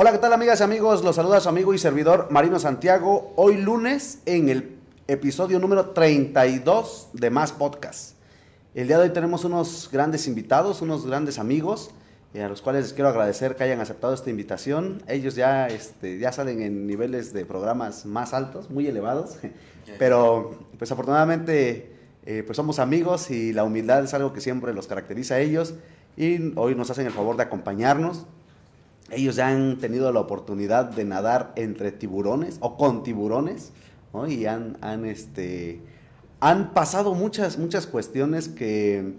Hola, ¿qué tal amigas y amigos? Los saluda su amigo y servidor Marino Santiago. Hoy lunes en el episodio número 32 de Más Podcast. El día de hoy tenemos unos grandes invitados, unos grandes amigos, eh, a los cuales les quiero agradecer que hayan aceptado esta invitación. Ellos ya, este, ya salen en niveles de programas más altos, muy elevados, pero pues afortunadamente eh, pues somos amigos y la humildad es algo que siempre los caracteriza a ellos y hoy nos hacen el favor de acompañarnos ellos ya han tenido la oportunidad de nadar entre tiburones o con tiburones, Y han, han, este, han pasado muchas, muchas cuestiones que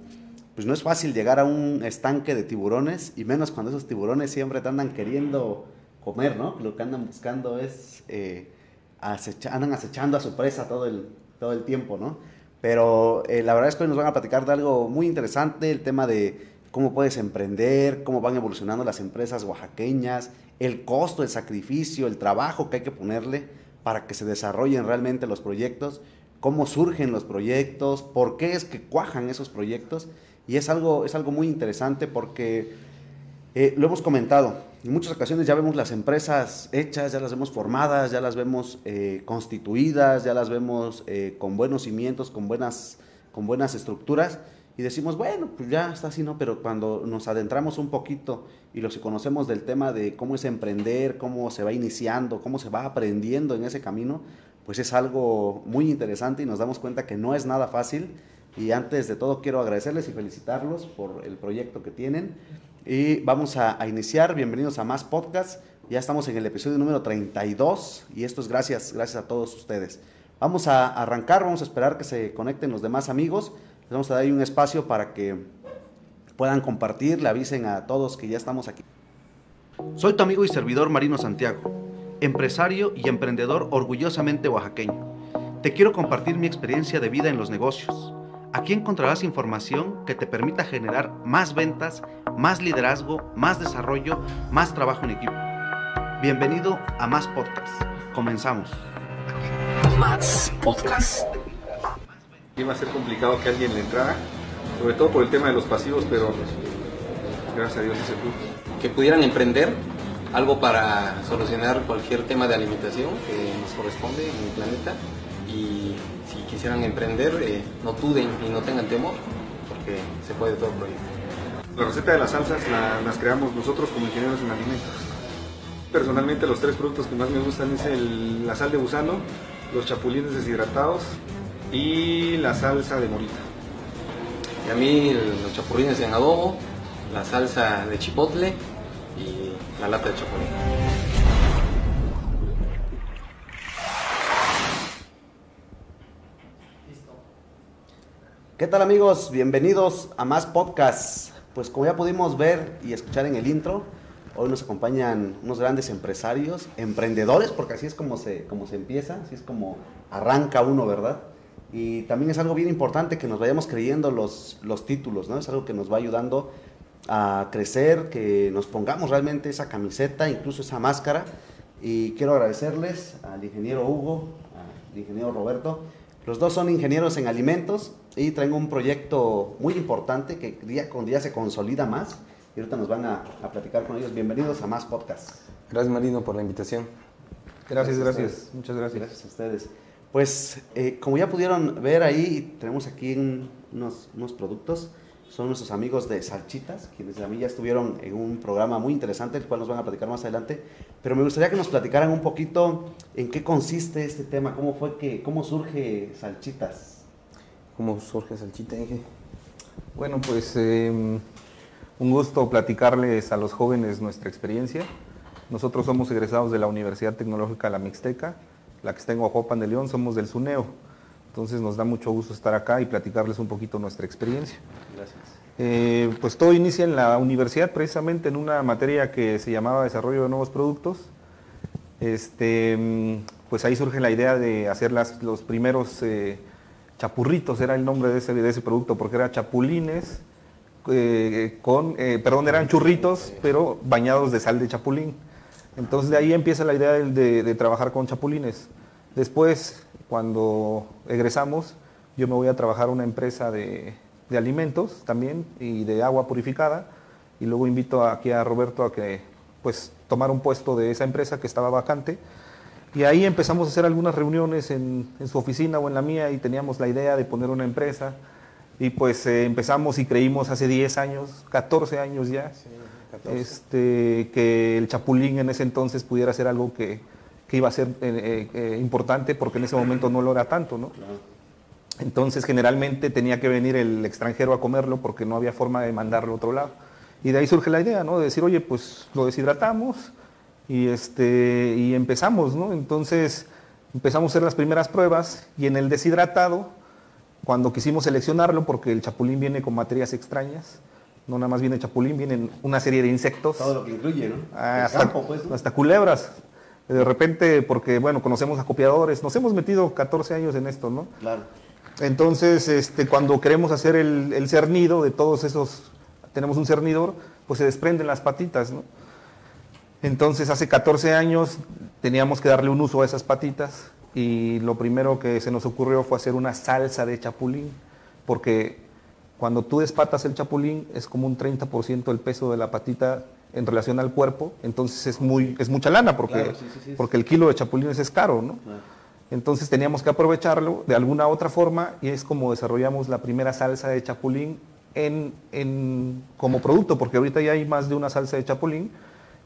pues no es fácil llegar a un estanque de tiburones y menos cuando esos tiburones siempre te andan queriendo comer, ¿no? Lo que andan buscando es, eh, andan acechando a su presa todo el, todo el tiempo, ¿no? Pero eh, la verdad es que hoy nos van a platicar de algo muy interesante, el tema de cómo puedes emprender, cómo van evolucionando las empresas oaxaqueñas, el costo, el sacrificio, el trabajo que hay que ponerle para que se desarrollen realmente los proyectos, cómo surgen los proyectos, por qué es que cuajan esos proyectos. Y es algo, es algo muy interesante porque eh, lo hemos comentado, en muchas ocasiones ya vemos las empresas hechas, ya las vemos formadas, ya las vemos eh, constituidas, ya las vemos eh, con buenos cimientos, con buenas, con buenas estructuras y decimos, bueno, pues ya está así, ¿no? Pero cuando nos adentramos un poquito y los conocemos del tema de cómo es emprender, cómo se va iniciando, cómo se va aprendiendo en ese camino, pues es algo muy interesante y nos damos cuenta que no es nada fácil. Y antes de todo quiero agradecerles y felicitarlos por el proyecto que tienen. Y vamos a, iniciar. Bienvenidos a más podcast. Ya estamos en el episodio número 32 y esto es gracias, gracias a todos ustedes. Vamos a arrancar, vamos a esperar que se conecten los demás amigos. Les vamos a dar ahí un espacio para que puedan compartir, le avisen a todos que ya estamos aquí. Soy tu amigo y servidor Marino Santiago, empresario y emprendedor orgullosamente oaxaqueño. Te quiero compartir mi experiencia de vida en los negocios. Aquí encontrarás información que te permita generar más ventas, más liderazgo, más desarrollo, más trabajo en equipo. Bienvenido a Más Podcast. Comenzamos. Más Podcast iba a ser complicado que alguien le entrara, sobre todo por el tema de los pasivos, pero gracias a Dios se pudo. Que pudieran emprender algo para solucionar cualquier tema de alimentación que nos corresponde en el planeta y si quisieran emprender eh, no duden y no tengan temor porque se puede todo proyecto. La receta de las salsas las creamos nosotros como ingenieros en alimentos. Personalmente los tres productos que más me gustan es la sal de gusano, los chapulines deshidratados y la salsa de morita. Y a mí los chapurrines en adobo, la salsa de chipotle y la lata de chapulín. ¿Qué tal amigos? Bienvenidos a más podcasts. Pues como ya pudimos ver y escuchar en el intro, hoy nos acompañan unos grandes empresarios, emprendedores, porque así es como se, como se empieza, así es como arranca uno, ¿verdad? Y también es algo bien importante que nos vayamos creyendo los, los títulos, ¿no? Es algo que nos va ayudando a crecer, que nos pongamos realmente esa camiseta, incluso esa máscara. Y quiero agradecerles al ingeniero Hugo, al ingeniero Roberto. Los dos son ingenieros en alimentos y traen un proyecto muy importante que día con día se consolida más. Y ahorita nos van a, a platicar con ellos. Bienvenidos a Más Podcast. Gracias Marino por la invitación. Gracias, gracias. Muchas gracias. Gracias a ustedes. Pues eh, como ya pudieron ver ahí, tenemos aquí unos, unos, productos. Son nuestros amigos de Salchitas, quienes a mí ya estuvieron en un programa muy interesante, el cual nos van a platicar más adelante. Pero me gustaría que nos platicaran un poquito en qué consiste este tema, cómo fue que, cómo surge Salchitas. ¿Cómo surge Salchita, Bueno, pues em, un gusto platicarles a los jóvenes nuestra experiencia. Nosotros somos egresados de la Universidad Tecnológica La Mixteca la que está en Ojopan de León, somos del SUNEO. Entonces nos da mucho gusto estar acá y platicarles un poquito nuestra experiencia. Gracias. Eh, pues todo inicia en la universidad, precisamente en una materia que se llamaba Desarrollo de Nuevos Productos. Este, pues ahí surge la idea de hacer las, los primeros eh, chapurritos, era el nombre de ese, de ese producto, porque era chapulines, eh, con, perdón, eran churritos, pero bañados de sal de chapulín. Entonces de ahí empieza la idea de, trabajar con chapulines. Después, cuando egresamos, yo me voy a trabajar a una empresa de, alimentos también y de agua purificada. Y luego invito aquí a Roberto a que pues tomar un puesto de esa empresa que estaba vacante. Y ahí empezamos a hacer algunas reuniones en, su oficina o en la mía y teníamos la idea de poner una empresa. Y pues eh, empezamos y creímos hace 10 años, 14 años ya, este, que el chapulín en ese entonces pudiera ser algo que, que iba a ser eh, eh, importante porque en ese momento no lo era tanto, ¿no? Entonces generalmente tenía que venir el extranjero a comerlo porque no había forma de mandarlo a otro lado. Y de ahí surge la idea, ¿no? De decir, oye, pues lo deshidratamos y, este, y empezamos, ¿no? Entonces empezamos a hacer las primeras pruebas y en el deshidratado, cuando quisimos seleccionarlo, porque el chapulín viene con materias extrañas, no nada más viene chapulín, vienen una serie de insectos. Todo lo que incluye, ¿no? Ah, hasta, campo, pues, ¿no? hasta culebras. De repente, porque bueno, conocemos a copiadores, nos hemos metido 14 años en esto, ¿no? Claro. Entonces, este, cuando queremos hacer el, el cernido de todos esos, tenemos un cernidor, pues se desprenden las patitas, ¿no? Entonces, hace 14 años teníamos que darle un uso a esas patitas y lo primero que se nos ocurrió fue hacer una salsa de chapulín, porque cuando tú despatas el chapulín es como un 30% del peso de la patita en relación al cuerpo, entonces es, muy, es mucha lana, porque, Claro, sí, sí, sí. porque el kilo de chapulines es caro, ¿no? Entonces teníamos que aprovecharlo de alguna otra forma y es como desarrollamos la primera salsa de chapulín en, en- como producto, porque ahorita ya hay más de una salsa de chapulín,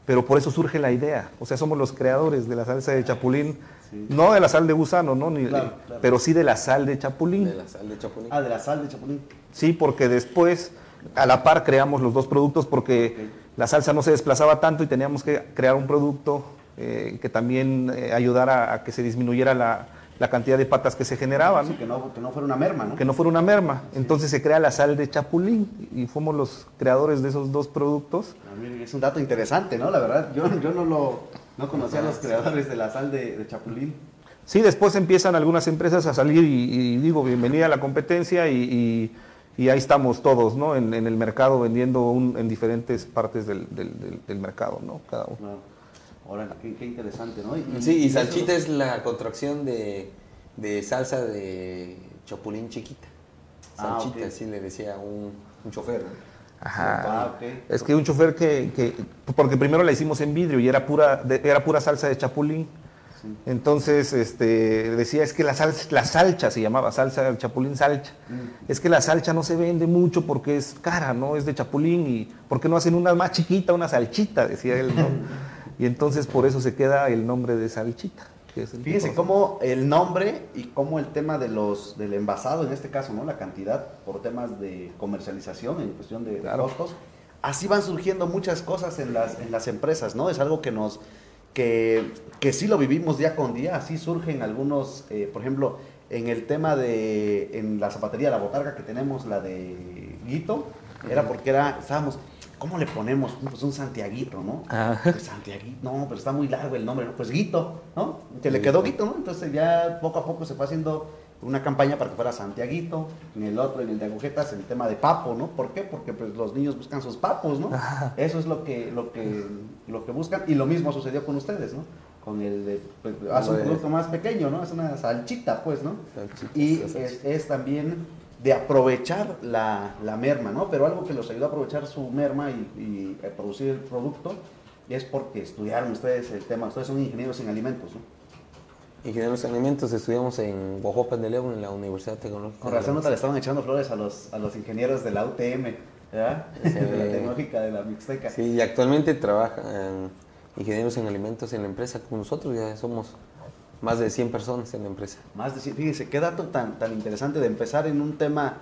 pero por eso surge la idea. O sea, somos los creadores de la salsa de chapulín, Sí. no de la sal de gusano, ¿no? Ni- Claro, claro. pero sí de la sal de chapulín. De la sal de chapulín. Ah, de la sal de chapulín. Sí, porque después a la par creamos los dos productos porque la salsa no se desplazaba tanto y teníamos que crear un producto eh, que también eh, ayudara a que se disminuyera la, la cantidad de patas que se generaban, Sí, que no, que no fuera una merma, ¿no? que no fuera una merma. Entonces se crea la sal de chapulín y fuimos los creadores de esos dos productos. Es un dato interesante, ¿no? La verdad, yo, yo no lo no conocía a los creadores de la sal de, de chapulín. Sí, después empiezan algunas empresas a salir y, y digo, bienvenida a la competencia y, y- y ahí estamos todos, ¿no? En, en el mercado vendiendo un- en diferentes partes del, del- del- del mercado, ¿no? Cada uno. Claro. Órale, qué, qué interesante, ¿no? Sí, y salchita es la contracción de, de salsa de chapulín chiquita. Ah, Salchita, ok. así le decía un, un chofer. ¿no? Ah, ok. Es que un chofer que, que- porque primero la hicimos en vidrio y era pura, de- era pura salsa de chapulín. Sí. Entonces, este, decía, es que la salsa, la salcha se llamaba, salsa del chapulín salcha. Mm. Es que la salcha no se vende mucho porque es cara, ¿no? Es de chapulín y ¿por qué no hacen una más chiquita, una salchita? Decía él, ¿no? Y entonces por eso se queda el nombre de el Fíjense cómo el nombre y cómo el tema de los del envasado, en este caso, ¿no? La cantidad por temas de comercialización, en cuestión de, de Claro. costos. Así van surgiendo muchas cosas en las, en las empresas, ¿no? Es algo que nos, que, que sí lo vivimos día con día, así surgen algunos, eh, por ejemplo, en el tema de, en la zapatería, la botarga que tenemos, la de Guito, era porque era, estábamos, ¿cómo le ponemos? Pues un Santiaguito, ¿no? Ah. Pues Santiaguito, no, pero está muy largo el nombre, ¿no? Pues Guito, ¿no? Que le quedó Guito, ¿no? Entonces ya poco a poco se fue haciendo una campaña para que fuera Santiaguito, en el otro, en el de agujetas, el tema de papo, ¿no? ¿Por qué? Porque pues los niños buscan sus papos, ¿no? Eso es lo que, lo que, lo que buscan, y lo mismo sucedió con ustedes, ¿no? Con el de, pues, hace un producto más pequeño, ¿no? Es una salchita, pues, ¿no? Salchitas, Y es también de aprovechar la, la merma, ¿no? Pero algo que los ayudó a aprovechar su merma y, y a producir el producto es porque estudiaron ustedes el tema, ustedes son ingenieros en alimentos, ¿no? Ingenieros en alimentos estudiamos en Guajopan de León, en la Universidad Tecnológica. Con razón no te le estaban echando flores a los, a los ingenieros de la UTM, ¿verdad? Sí. De la tecnológica de la Mixteca. Sí, y actualmente trabajan ingenieros en alimentos en la empresa con nosotros, ya somos más de 100 personas en la empresa. Más de, cien- fíjense, qué dato tan, tan interesante de empezar en un tema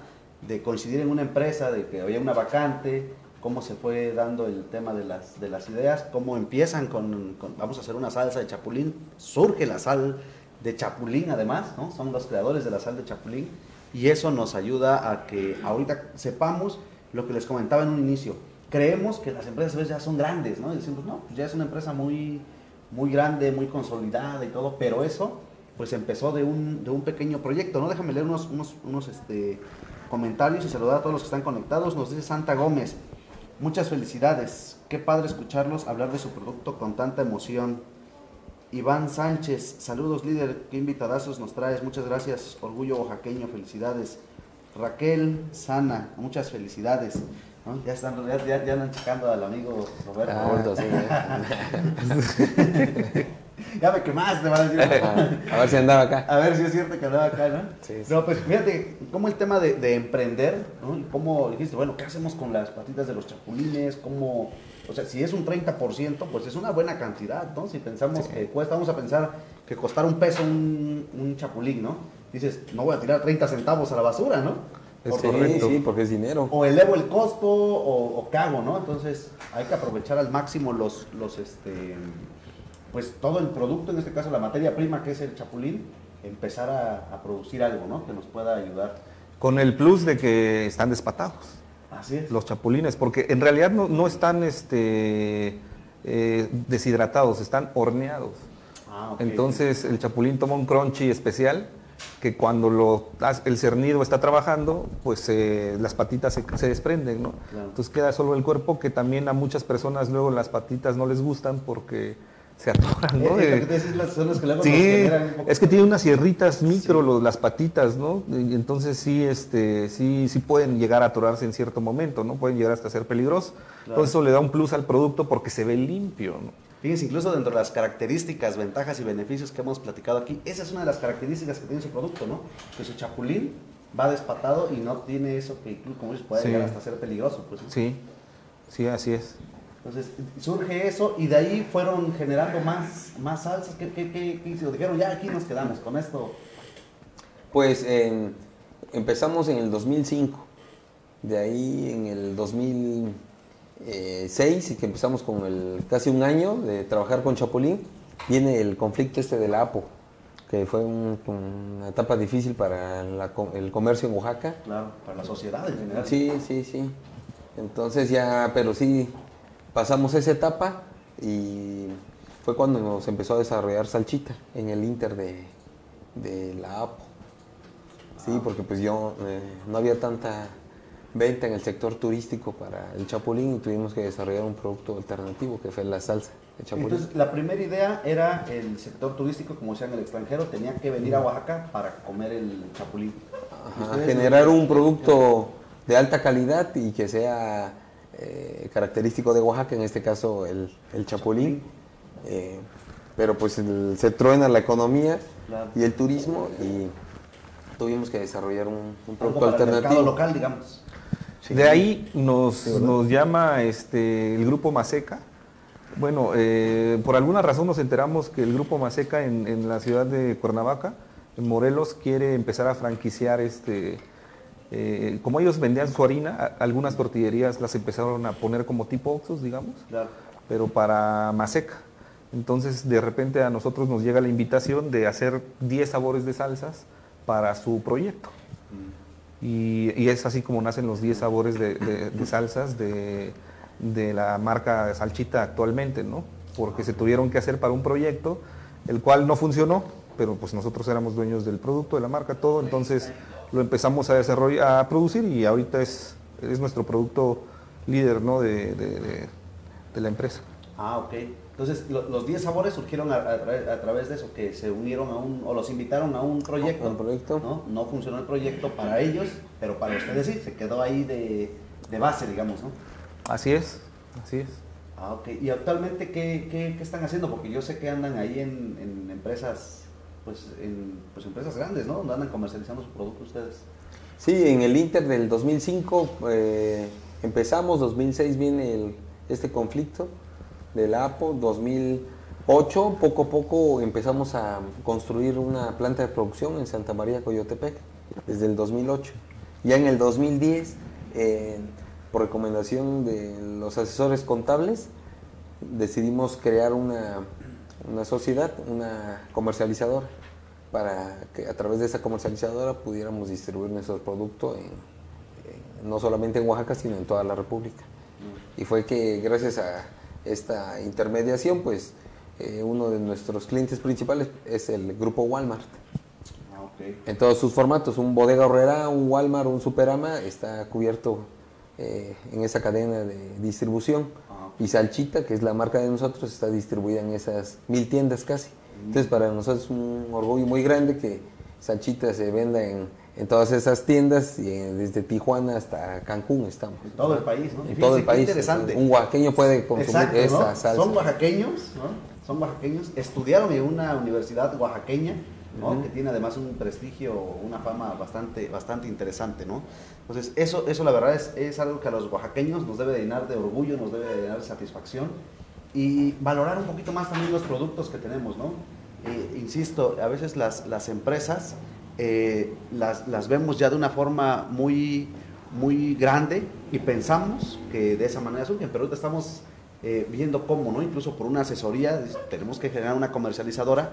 de coincidir en una empresa, de que había una vacante, cómo se fue dando el tema de las, de las ideas, cómo empiezan con, con- vamos a hacer una salsa de chapulín, surge la sal de chapulín además, ¿no? Son los creadores de la sal de chapulín y eso nos ayuda a que ahorita sepamos lo que les comentaba en un inicio. Creemos que las empresas a veces ya son grandes, ¿no? Y decimos, no, pues ya es una empresa muy, muy grande, muy consolidada y todo, pero eso pues empezó de un, de un pequeño proyecto, ¿no? Déjame leer unos, unos, unos este, comentarios y saludar a todos los que están conectados. Nos dice Santa Gómez, muchas felicidades, qué padre escucharlos hablar de su producto con tanta emoción. Iván Sánchez, saludos líder, qué invitadazos nos traes, muchas gracias, orgullo oaxaqueño, felicidades. Raquel Sana, muchas felicidades. ¿No? Ya están, ya, ya, ya andan checando al amigo Roberto. Ah, Roberto, sí, ya me quemaste, van a decir. A ver si andaba acá. A ver si es cierto que andaba acá, ¿no? Sí, sí. No, pues fíjate, cómo el tema de, de emprender, ¿no? Y cómo dijiste, bueno, ¿qué hacemos con las patitas de los chapulines? ¿Cómo, o sea, si es un 30%, pues es una buena cantidad, ¿no? Si pensamos que cuesta, vamos a pensar que costar un peso un, un chapulín, ¿no? Dices, no voy a tirar 30 centavos a la basura, ¿no? Es Por- Sí, correcto. sí, porque es dinero. o elevo el costo o, o qué hago, ¿no? Entonces hay que aprovechar al máximo los, los, este, pues todo el producto, en este caso la materia prima que es el chapulín, empezar a, a producir algo, ¿no? Que nos pueda ayudar. Con el plus de que están despatados. Así es. los chapulines, porque en realidad no, no están este, eh, deshidratados, están horneados. Ah. Entonces el chapulín toma un crunchy especial que cuando lo, el cernido está trabajando, pues eh, las patitas se, se desprenden, ¿no? Claro. Entonces queda solo el cuerpo, que también a muchas personas luego las patitas no les gustan porque se atoran, Eh, ¿no? las- son los que luego nos Sí, generan un poco- es que tiene unas sierritas micro los- las patitas, ¿no? Y entonces sí, este, sí, sí pueden llegar a atorarse en cierto momento, ¿no? Pueden llegar hasta ser peligrosos. Entonces eso le da un plus al producto porque se ve limpio, ¿no? Fíjense, incluso dentro de las características, ventajas y beneficios que hemos platicado aquí, esa es una de las características que tiene su producto, ¿no? Que su chapulín va despatado y no tiene eso que incluso, como dices, puede Sí. llegar hasta ser peligroso, pues. ¿no? Sí, sí, así es. Entonces surge eso y de ahí fueron generando más, más salsas. ¿Qué, qué, qué, qué hicieron? Dijeron, ya aquí nos quedamos con esto. Pues eh, empezamos en el 2005. De ahí en el 2006, y que empezamos con el casi un año de trabajar con Chapulín, viene el conflicto este de la APO, que fue un- una etapa difícil para la el comercio en Oaxaca. Claro, para la sociedad en general. Sí, sí, sí. Entonces ya, pero sí, pasamos esa etapa y fue cuando nos empezó a desarrollar Salchita en el Inter de, de la APO. Sí, porque pues yo, eh, no había tanta venta en el sector turístico para el chapulín y tuvimos que desarrollar un producto alternativo que fue la salsa de chapulín. Entonces, la primera idea era el sector turístico, como decía en el extranjero, tenía que venir a Oaxaca para comer el chapulín. Ajá, generar no- un producto de alta calidad y que sea eh, característico de Oaxaca, en este caso el, el chapulín. Eh, pero pues el- se truena la economía Claro. y el turismo y tuvimos que desarrollar un, producto para el mercado alternativo. local, digamos. Sí. De ahí nos, llama este, el grupo Maseca. Bueno, eh, por alguna razón nos enteramos que el grupo Maseca en, en la ciudad de Cuernavaca, en Morelos, quiere empezar a franquiciar este. eh, como ellos vendían su harina, a- algunas tortillerías las empezaron a poner como tipo Oxxos, digamos, Claro. pero para Maseca. Entonces, de repente a nosotros nos llega la invitación de hacer 10 sabores de salsas para su proyecto. Y, es así como nacen los 10 sabores de, salsas de, de la marca Salchita actualmente, ¿no? Porque se tuvieron que hacer para un proyecto, el cual no funcionó, pero pues nosotros éramos dueños del producto, de la marca, todo, entonces lo empezamos a desarrollar, a producir y ahorita es, es nuestro producto líder, ¿no? De la empresa. Ah, ok. Entonces, lo- los 10 sabores surgieron a, a tra- a través de eso, que se unieron a un, o los invitaron a un proyecto. Un proyecto. ¿no? No funcionó el proyecto para ellos, pero para ustedes sí, se quedó ahí de, de base, digamos, ¿no? Así es, así es. Ah, ok. ¿Y actualmente qué, qué- qué están haciendo? Porque yo sé que andan ahí en, en empresas, pues, en pues, empresas grandes, ¿no? Donde andan comercializando su producto ustedes. Sí, en el Inter del 2005 eh, empezamos, 2006 viene el- este conflicto del APO, 2008 poco a poco empezamos a construir una planta de producción en Santa María Coyotepec, desde el 2008. Ya en el 2010, eh, por recomendación de los asesores contables, decidimos crear una, una sociedad, una comercializadora, para que a través de esa comercializadora pudiéramos distribuir nuestro producto en- en- no solamente en Oaxaca, sino en toda la República. Y fue que gracias a esta intermediación, pues eh, uno de nuestros clientes principales es el grupo Walmart. Ah. En todos sus formatos, un bodega horrera, un Walmart, un Superama, está cubierto eh, en esa cadena de distribución. Ah. Y Salchita, que es la marca de nosotros, está distribuida en esas mil tiendas casi. Entonces para nosotros es un orgullo muy grande que Salchita se venda en, en todas esas tiendas, y, desde Tijuana hasta Cancún estamos. En todo el país, ¿no? En Fíjense todo el país. interesante. Un oaxaqueño puede consumir Exacto, ¿no? esta salsa. Son oaxaqueños, ¿no? Son oaxaqueños, estudiaron en una universidad oaxaqueña, ¿no? Que tiene además un prestigio, una fama bastante, bastante interesante, ¿no? Entonces, eso, eso la verdad es, es algo que a los oaxaqueños nos debe de llenar de orgullo, nos debe de llenar de satisfacción y valorar un poquito más también los productos que tenemos, ¿no? Eh, insisto, a veces las, las empresas eh, las, las vemos ya de una forma muy, muy grande y pensamos que de esa manera surgen, pero ahorita estamos eh, viendo cómo, ¿no? Incluso por una asesoría, tenemos que generar una comercializadora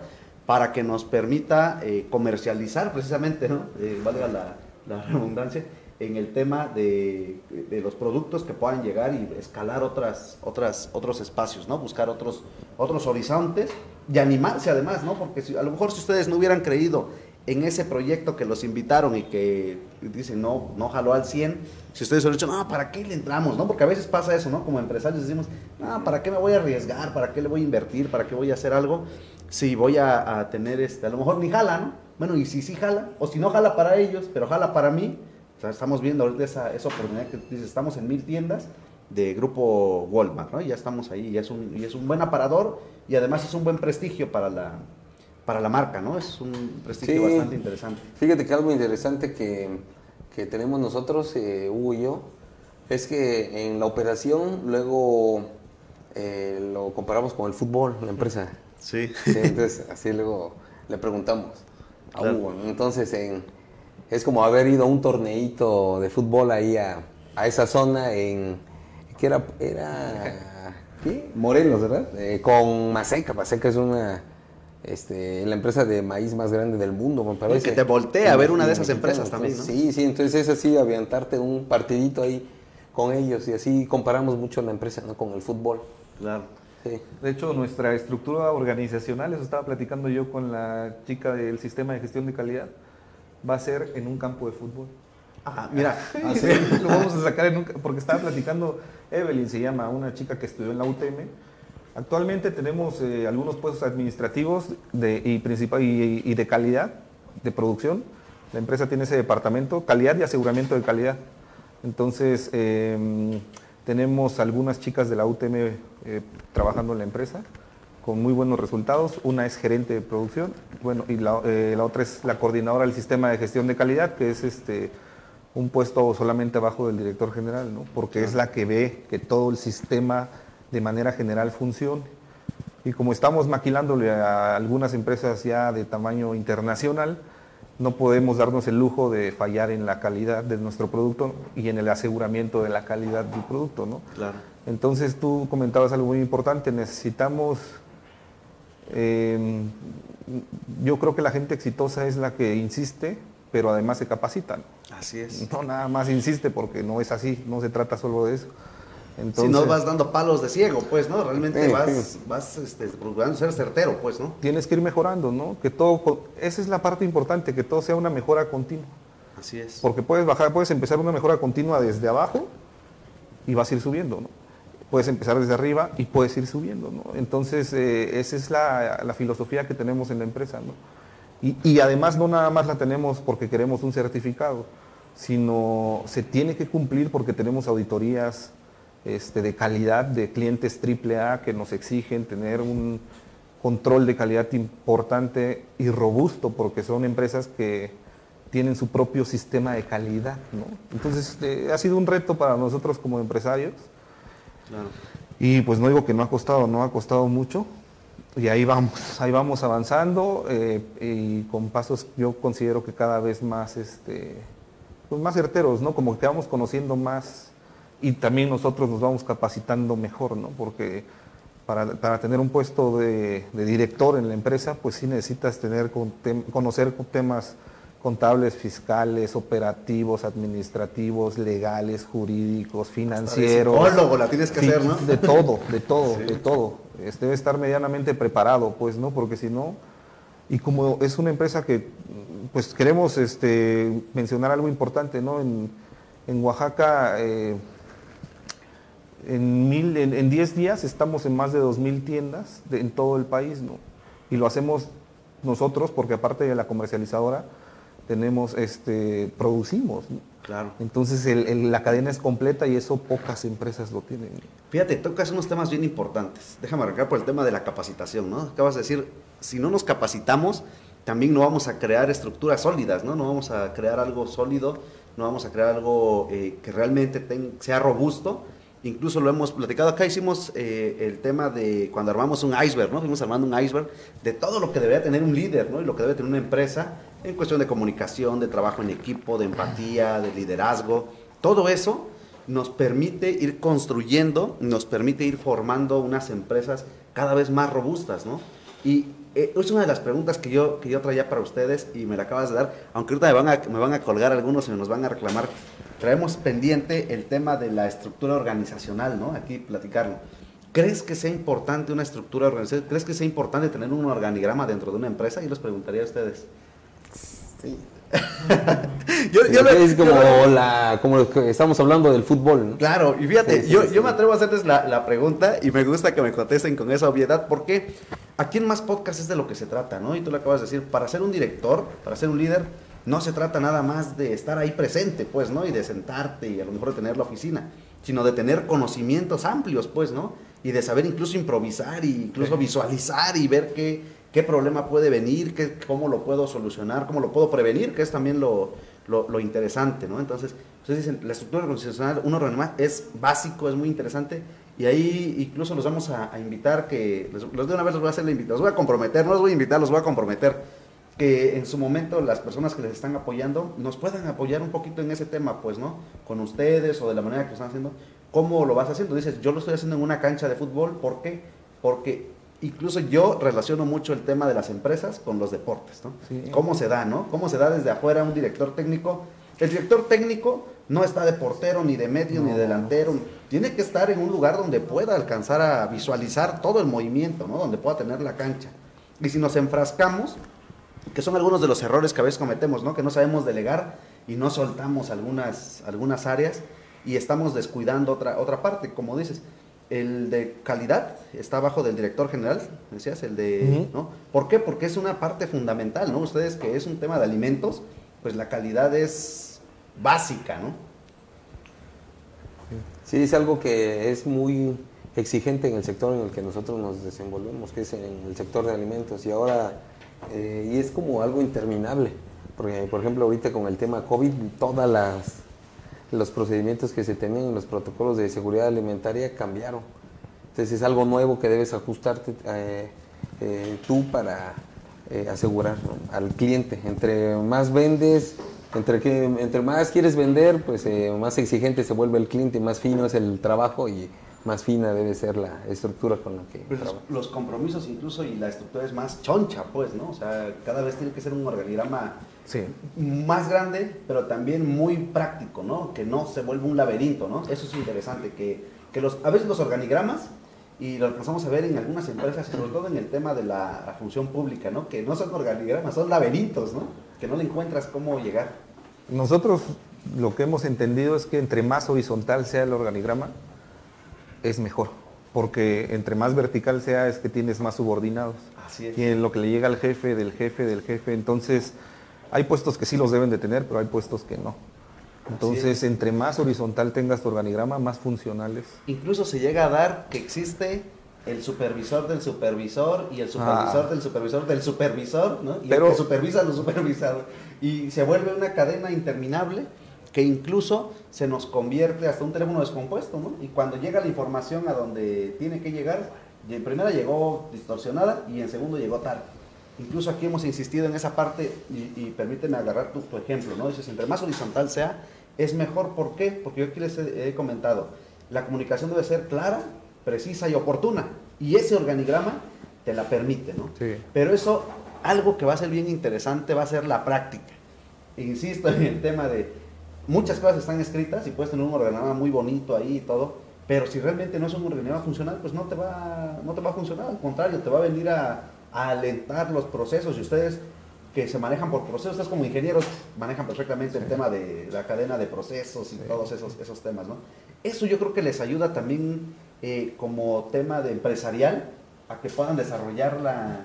para que nos permita eh, comercializar precisamente, ¿no? Valga la, la redundancia, en el tema de, de los productos que puedan llegar y escalar otras, otras, otros espacios, ¿no? Buscar otros, otros horizontes y animarse además, ¿no? Porque si- a lo mejor si ustedes no hubieran creído en ese proyecto que los invitaron y que dicen no, no jaló al 100, si ustedes hubieran dicho, no, ¿para qué le entramos? ¿no? Porque a veces pasa eso, ¿no? Como empresarios decimos, no, ¿para qué me voy a arriesgar? ¿Para qué le voy a invertir? ¿Para qué voy a hacer algo? Si voy a, tener, este, a lo mejor ni jala, ¿no? Bueno, y si sí jala, o si no jala para ellos, pero jala para mí, o sea, estamos viendo ahorita esa, esa oportunidad que dices, estamos en mil tiendas de grupo Walmart, ¿no? Ya estamos ahí, y es un, y es un buen aparador y además es un buen prestigio para la, para la marca, ¿no? Es un prestigio Sí. bastante interesante. Fíjate que algo interesante que, que tenemos nosotros, eh, Hugo y yo, es que en la operación luego eh, lo comparamos con el fútbol, la empresa. Sí. Sí, entonces, así luego le preguntamos a Claro. Hugo. Entonces, en- es como haber ido a un torneito de fútbol ahí a, a esa zona en. que era? era ¿Qué? Morelos, ¿verdad? Eh, con Maseca. Maseca es una. Este, la empresa de maíz más grande del mundo, me parece. que te voltea a ver una de esas empresas también. Sí, sí, entonces es así, avientarte un partidito ahí con ellos y así comparamos mucho la empresa ¿no? con el fútbol. Claro. Sí. De hecho, nuestra estructura organizacional, eso estaba platicando yo con la chica del sistema de gestión de calidad, va a ser en un campo de fútbol. Ah, mira, Lo vamos a sacar en un, porque estaba platicando, Evelyn se llama, una chica que estudió en la UTM. Actualmente tenemos eh, algunos puestos administrativos de, y, principal, y, y de calidad, de producción. La empresa tiene ese departamento, calidad y aseguramiento de calidad. Entonces, eh, tenemos algunas chicas de la UTM eh, trabajando en la empresa con muy buenos resultados. Una es gerente de producción, bueno, y la, eh, la otra es la coordinadora del sistema de gestión de calidad, que es este un puesto solamente abajo del director general, ¿no? Porque es la que ve que todo el sistema de manera general funcione. Y como estamos maquilándole a algunas empresas ya de tamaño internacional, no podemos darnos el lujo de fallar en la calidad de nuestro producto y en el aseguramiento de la calidad del producto, ¿no? claro. Entonces tú comentabas algo muy importante, necesitamos, eh, yo creo que la gente exitosa es la que insiste, pero además se capacita. ¿no? Así es. No nada más insiste porque no es así, no se trata solo de eso. Entonces, si no vas dando palos de ciego, pues, ¿no? Realmente vas, vas este, procurando ser certero, pues, ¿no? tienes que ir mejorando, ¿no? Que todo, esa es la parte importante, que todo sea una mejora continua. Así es. Porque puedes bajar, puedes empezar una mejora continua desde abajo y vas a ir subiendo, ¿no? Puedes empezar desde arriba y puedes ir subiendo, ¿no? Entonces, eh, esa es la, la filosofía que tenemos en la empresa, ¿no? Y, y además no nada más la tenemos porque queremos un certificado, sino se tiene que cumplir porque tenemos auditorías este, de calidad de clientes AAA que nos exigen tener un control de calidad importante y robusto porque son empresas que tienen su propio sistema de calidad. ¿no? Entonces eh, ha sido un reto para nosotros como empresarios Claro. y pues no digo que no ha costado, no ha costado mucho. Y ahí vamos, ahí vamos avanzando eh, y con pasos yo considero que cada vez más, este, pues más certeros, ¿no? Como que vamos conociendo más y también nosotros nos vamos capacitando mejor, ¿no? Porque para, para tener un puesto de, de director en la empresa, pues sí necesitas tener con tem- conocer con temas contables, fiscales, operativos, administrativos, legales, jurídicos, financieros. psicólogo la tienes que Sí, hacer, ¿no? De todo, de todo, de todo. Debe estar medianamente preparado, pues, ¿no? Porque si no, y como es una empresa que, pues, queremos este, mencionar algo importante, ¿no? En, en Oaxaca, eh, en, mil, en, en 10 días estamos en más de 2.000 tiendas de- en todo el país, ¿no? Y lo hacemos nosotros porque aparte de la comercializadora, tenemos, este, producimos. ¿no? Claro. Entonces el- el- la cadena es completa y eso pocas empresas lo tienen. Fíjate, tocas unos temas bien importantes. Déjame arrancar por el tema de la capacitación, ¿no? Acabas de decir, si no nos capacitamos, también no vamos a crear estructuras sólidas, ¿no? No vamos a crear algo sólido, no vamos a crear algo eh, que realmente ten- sea robusto. Incluso lo hemos platicado acá, hicimos eh, el tema de cuando armamos un iceberg, ¿no? Fuimos armando un iceberg de todo lo que debería tener un líder, ¿no? Y lo que debe tener una empresa en cuestión de comunicación, de trabajo en equipo, de empatía, de liderazgo. Todo eso nos permite ir construyendo, nos permite ir formando unas empresas cada vez más robustas, ¿no? Y eh, es una de las preguntas que yo, que yo traía para ustedes y me la acabas de dar, aunque ahorita me van a, me van a colgar algunos y nos van a reclamar. Traemos pendiente el tema de la estructura organizacional, ¿no? Aquí platicarlo. ¿Crees que sea importante una estructura organizacional? ¿Crees que sea importante tener un organigrama dentro de una empresa? Yo les preguntaría a ustedes. Sí. Yo, yo es como, yo lo- la, como lo que estamos hablando del fútbol, ¿no? Claro, y fíjate, Sí, sí, yo, sí. yo me atrevo a hacerles la, la pregunta y me gusta que me contesten con esa obviedad, porque aquí en Más Podcast es de lo que se trata, ¿no? Y tú lo acabas de decir, para ser un director, para ser un líder, no se trata nada más de estar ahí presente, pues, ¿no? Y de sentarte y a lo mejor de tener la oficina, sino de tener conocimientos amplios, pues, ¿no? Y de saber incluso improvisar y incluso visualizar y ver qué, qué problema puede venir, qué, cómo lo puedo solucionar, cómo lo puedo prevenir, que es también lo, lo, lo interesante, ¿no? Entonces, ustedes dicen, la estructura organizacional, un organigrama es básico, es muy interesante, y ahí incluso los vamos a, a invitar, que les- los de una vez les voy a hacer la invitación, los voy a comprometer, no los voy a invitar, los voy a comprometer, que en su momento las personas que les están apoyando nos puedan apoyar un poquito en ese tema, pues, ¿no? Con ustedes o de la manera que lo están haciendo. ¿Cómo lo vas haciendo? Dices, yo lo estoy haciendo en una cancha de fútbol, ¿por qué? Porque incluso yo relaciono mucho el tema de las empresas con los deportes, ¿no? Sí. ¿Cómo se da, no? ¿Cómo se da desde afuera un director técnico? El director técnico no está de portero, ni de medio, ni No, delantero. Tiene que estar en un lugar donde pueda alcanzar a visualizar todo el movimiento, ¿no? Donde pueda tener la cancha. Y si nos enfrascamos, que son algunos de los errores que a veces cometemos, ¿no? Que no sabemos delegar y no soltamos algunas, algunas áreas y estamos descuidando otra, otra parte, como dices. El de calidad está abajo del director general, decías, el de. ¿no? ¿Por qué? Porque es una parte fundamental, ¿no? Ustedes que es un tema de alimentos, pues la calidad es básica, ¿no? Sí, es algo que es muy exigente en el sector en el que nosotros nos desenvolvemos, que es en el sector de alimentos. Y ahora, eh, y es como algo interminable, porque por ejemplo ahorita con el tema COVID, todas las los procedimientos que se tenían, los protocolos de seguridad alimentaria cambiaron. Entonces es algo nuevo que debes ajustarte eh, eh, tú para asegurar al cliente. Entre más vendes, entre, que, entre más quieres vender, pues más exigente se vuelve el cliente, más fino es el trabajo y más fina debe ser la estructura con la que Pues los, compromisos incluso y la estructura es más choncha, pues, ¿no? O sea, cada vez tiene que ser un organigrama Sí. más grande, pero también muy práctico, ¿no? Que no se vuelva un laberinto, ¿no? Eso es interesante, que, que los, a veces los organigramas, y lo alcanzamos a ver en algunas empresas, y sobre todo en el tema de la, la función pública, ¿no? Que no son organigramas, son laberintos, ¿no? Que no le encuentras cómo llegar. Nosotros lo que hemos entendido es que entre más horizontal sea el organigrama, es mejor. Porque entre más vertical sea, es que tienes más subordinados. Así es. Y en lo que le llega al jefe, del jefe, del jefe. Entonces, hay puestos que sí los deben de tener, pero hay puestos que no. Entonces, entre más horizontal tengas tu organigrama, más funcionales. Incluso se llega a dar que existe el supervisor del supervisor y el supervisor Ah. del supervisor del supervisor, ¿no? Y Pero- el que supervisa a los supervisados. Y se vuelve una cadena interminable que incluso se nos convierte hasta un teléfono descompuesto, ¿no? Y cuando llega la información a donde tiene que llegar, en primera llegó distorsionada y en segundo llegó tarde. Incluso aquí hemos insistido en esa parte y, y permíteme agarrar tu, tu ejemplo, ¿no? Dices, entre más horizontal sea, es mejor. ¿Por qué? Porque yo aquí les he, he comentado, la comunicación debe ser clara, precisa y oportuna. Y ese organigrama te la permite, ¿no? Sí. Pero eso, algo que va a ser bien interesante va a ser la práctica. Insisto en el tema de, muchas cosas están escritas y puedes tener un organigrama muy bonito ahí y todo, pero si realmente no es un organigrama funcional, pues no te va, no te va a funcionar, al contrario, te va a venir a, a alentar los procesos y ustedes que se manejan por procesos, ustedes como ingenieros manejan perfectamente el tema de la cadena de procesos y todos esos, esos temas, ¿no? Eso yo creo que les ayuda también eh, como tema de empresarial a que puedan desarrollar la,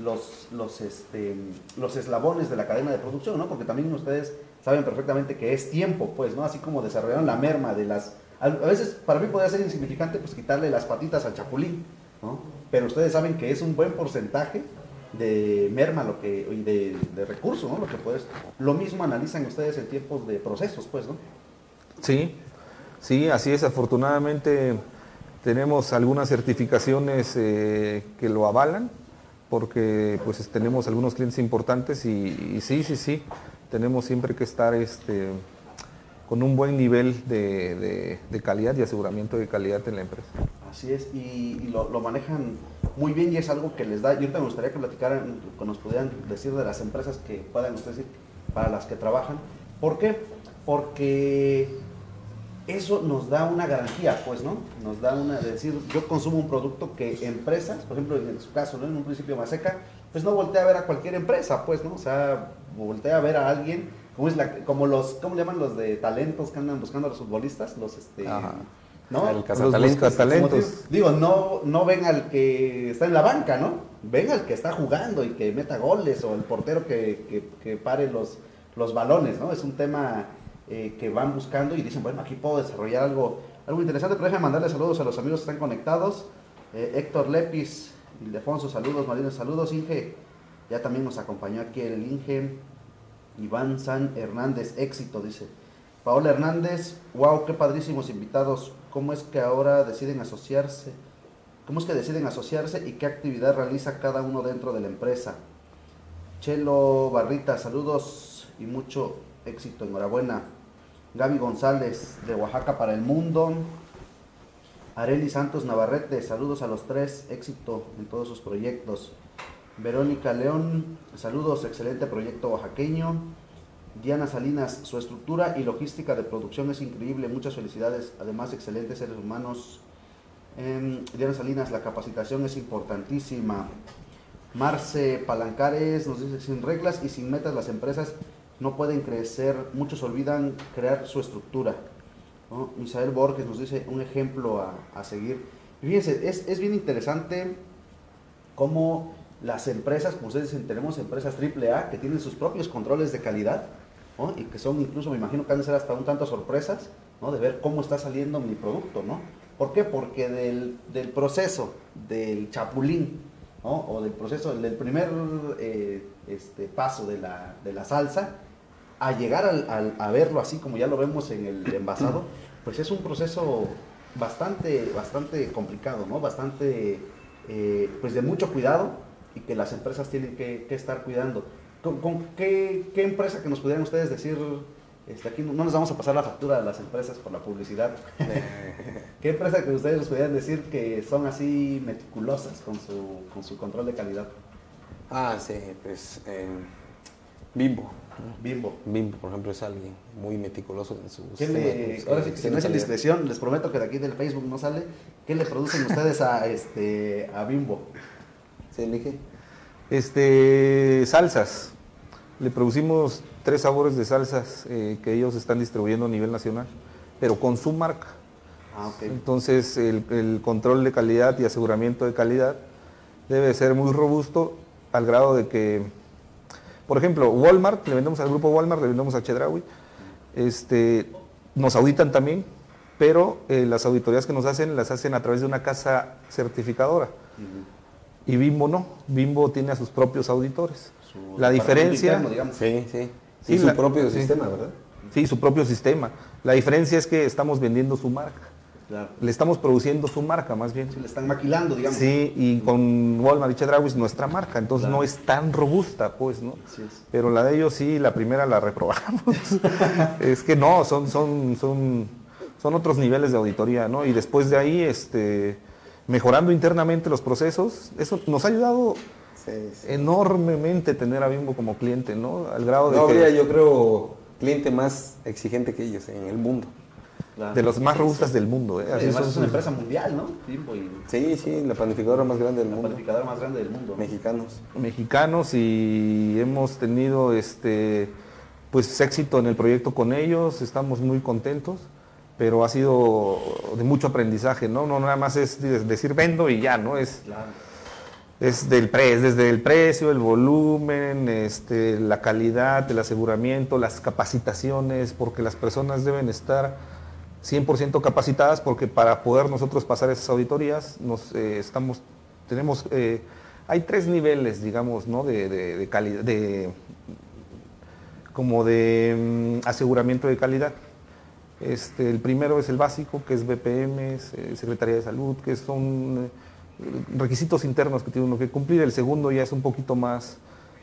los, los, este, los eslabones de la cadena de producción, ¿no? Porque también ustedes saben perfectamente que es tiempo, pues, ¿no? Así como desarrollaron la merma de las... A veces para mí podría ser insignificante pues quitarle las patitas al chapulín, ¿no? Pero ustedes saben que es un buen porcentaje de merma lo que, y de, de recursos, ¿no? Lo que puedes... Lo mismo analizan ustedes en tiempos de procesos, pues, ¿no? Sí, sí, así es. Afortunadamente tenemos algunas certificaciones eh, que lo avalan, porque pues es- tenemos algunos clientes importantes y sí, sí, sí, tenemos siempre que estar este, con un buen nivel de, de- calidad y aseguramiento de calidad en la empresa. Así es, y, lo, manejan muy bien y es algo que les da. Yo ahorita me gustaría que platicaran, que nos pudieran decir de las empresas que puedan ustedes decir para las que trabajan. ¿Por qué? Porque eso nos da una garantía, pues, ¿no? Nos da una, de decir, yo consumo un producto que empresas, por ejemplo, en su caso, ¿no? En un principio Maseca, pues no voltea a ver a cualquier empresa, pues, ¿no? O sea, voltea a ver a alguien, como es la, como los, ¿cómo le llaman los de talentos que andan buscando a los futbolistas? Los, este, Ajá. ¿no? El cazatalentos. digo, digo, no, no ven al que está en la banca, ¿no? Ven al que está jugando y que meta goles o el portero que, que- que pare los, los balones, ¿no? Es un tema eh, que van buscando y dicen, bueno, aquí puedo desarrollar algo, algo interesante, pero déjenme mandarle saludos a los amigos que están conectados. Eh, Héctor Lepis, Ildefonso, saludos, Marina, saludos, Inge, ya también nos acompañó aquí el Inge, Iván San Hernández, éxito, dice. Paola Hernández, wow, qué padrísimos invitados. ¿Cómo es que ahora deciden asociarse? ¿Cómo es que deciden asociarse y qué actividad realiza cada uno dentro de la empresa? Chelo Barrita, saludos y mucho éxito, enhorabuena. Gaby González, de Oaxaca para el mundo. Areli Santos Navarrete, saludos a los tres, éxito en todos sus proyectos. Verónica León, saludos, excelente proyecto oaxaqueño. Diana Salinas, su estructura y logística de producción es increíble, muchas felicidades, además excelentes seres humanos. Em, Diana Salinas, la capacitación es importantísima. Marce Palancares nos dice, sin reglas y sin metas las empresas no pueden crecer, muchos olvidan crear su estructura. Misael Borges nos dice un ejemplo a, a seguir. Fíjense, es, es bien interesante cómo las empresas, como ustedes dicen, tenemos empresas AAA que tienen sus propios controles de calidad ¿no? y que son incluso, me imagino que han de ser hasta un tanto sorpresas ¿no? de ver cómo está saliendo mi producto. ¿no? ¿Por qué? Porque del, del proceso del chapulín ¿no? o del proceso, del primer eh, este, paso de la, de la salsa, a llegar al, al- a verlo así como ya lo vemos en el envasado, pues es un proceso bastante, bastante complicado, ¿no? Bastante, eh, pues de mucho cuidado y que las empresas tienen que, que estar cuidando. ¿Con, con qué, qué empresa que nos pudieran ustedes decir, este, aquí no, no nos vamos a pasar la factura a las empresas por la publicidad, qué empresa que ustedes nos pudieran decir que son así meticulosas con su, con su control de calidad? Ah, sí, pues eh, Bimbo. Bimbo. Bimbo, por ejemplo, es alguien muy meticuloso en sus... ¿Qué le- eh, ahora sí si no es indiscreción, les prometo que de aquí del Facebook no sale. ¿Qué le producen ustedes a este a Bimbo? ¿Se elige? Este, salsas. Le producimos tres sabores de salsas eh, que ellos están distribuyendo a nivel nacional, pero con su marca. Ah. Entonces el, el control de calidad y aseguramiento de calidad debe ser muy robusto al grado de que, por ejemplo, Walmart, le vendemos al grupo Walmart, le vendemos a Chedraui, este, nos auditan también, pero eh, las auditorías que nos hacen las hacen a través de una casa certificadora. Y Bimbo no, Bimbo tiene a sus propios auditores. Su La diferencia, interno. Sí, sí. Sí, y su la- propio sí. sistema, ¿verdad? sí, su propio sistema. La diferencia es que estamos vendiendo su marca, Claro. le estamos produciendo su marca más bien. Sí, le están maquilando, digamos. Sí, y con Walmart y Chedraui es nuestra marca, entonces Claro. no es tan robusta, pues, ¿no? Así es. Pero la de ellos sí, la primera la reprobamos. es que no, son, son, son, son otros niveles de auditoría, ¿no? Y después de ahí, este, mejorando internamente los procesos, eso nos ha ayudado Sí, sí. enormemente tener a Bimbo como cliente, ¿no? Al grado de No que- habría, yo creo, cliente más exigente que ellos en el mundo. Claro. de los más robustas del mundo, ¿eh? Además son es una empresa mundial, ¿no? Bimbo y Sí, sí, la panificadora más grande del la mundo. panificadora más grande del mundo. ¿no? Mexicanos. mexicanos y hemos tenido este pues éxito en el proyecto con ellos, estamos muy contentos, pero ha sido de mucho aprendizaje, ¿no? No nada más es de- decir vendo y ya, ¿no? Es Claro. Es del pre, es desde el precio, el volumen, este, la calidad, el aseguramiento, las capacitaciones, porque las personas deben estar 100% capacitadas, porque para poder nosotros pasar esas auditorías, nos, eh, estamos, tenemos, eh, hay tres niveles, digamos, ¿no? de, de- de calidad, de, como de mm, aseguramiento de calidad. Este, el primero es el básico, que es BPM, eh, Secretaría de Salud, que son eh, requisitos internos que tiene uno que cumplir. El segundo ya es un poquito más,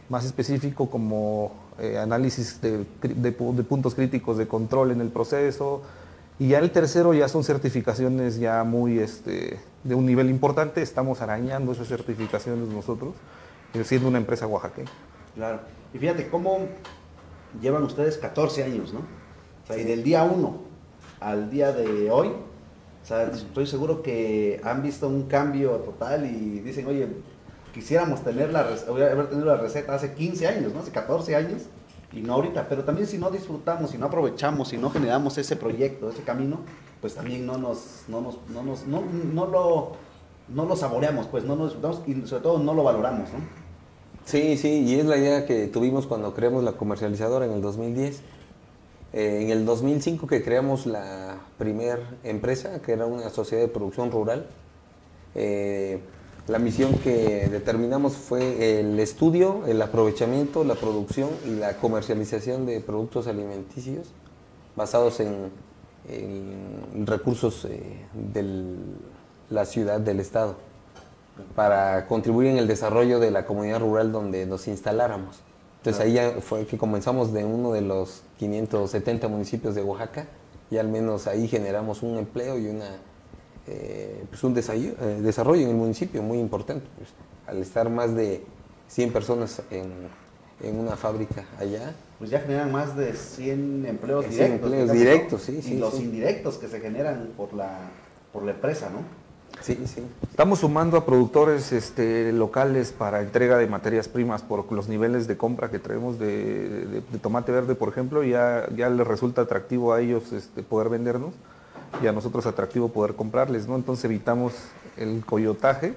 más específico, como eh, análisis de, puntos críticos de control en el proceso. Y ya el tercero ya son certificaciones ya muy este, de un nivel importante. Estamos arañando esas certificaciones nosotros, siendo una empresa oaxaqueña. Claro. Y fíjate cómo llevan ustedes 14 años, ¿no? Y del día 1 al día de hoy, o sea, estoy seguro que han visto un cambio total y dicen, oye, quisiéramos tener la, haber tenido la receta hace 15 años, ¿no? Hace 14 años y no ahorita. Pero también si no disfrutamos, si no aprovechamos, si no generamos ese proyecto, ese camino, pues también no nos, no nos, no nos, no, no lo, no lo saboreamos, pues no lo disfrutamos y sobre todo no lo valoramos, ¿no? Sí, sí, y es la idea que tuvimos cuando creamos la comercializadora en el 2010. Eh, en el 2005 que creamos la primer empresa, que era una sociedad de producción rural, eh, la misión que determinamos fue el estudio, el aprovechamiento, la producción y la comercialización de productos alimenticios basados en, recursos eh, de la ciudad, del estado para contribuir en el desarrollo de la comunidad rural donde nos instaláramos. Entonces ahí ya fue que comenzamos de uno de los 570 municipios de Oaxaca y al menos ahí generamos un empleo y una, eh, pues un desayu- eh, desarrollo en el municipio muy importante. pues. al estar más de 100 personas en, en una fábrica allá, pues ya generan más de 100 empleos Eh, 100 directos. empleos directos, sí, Y sí, los sí. indirectos que se generan por la, por la empresa, ¿no? Sí, sí. Estamos sumando a productores este, locales para entrega de materias primas por los niveles de compra que traemos de, de- de tomate verde, por ejemplo, ya, ya les resulta atractivo a ellos este, poder vendernos y a nosotros atractivo poder comprarles, ¿no? Entonces evitamos el coyotaje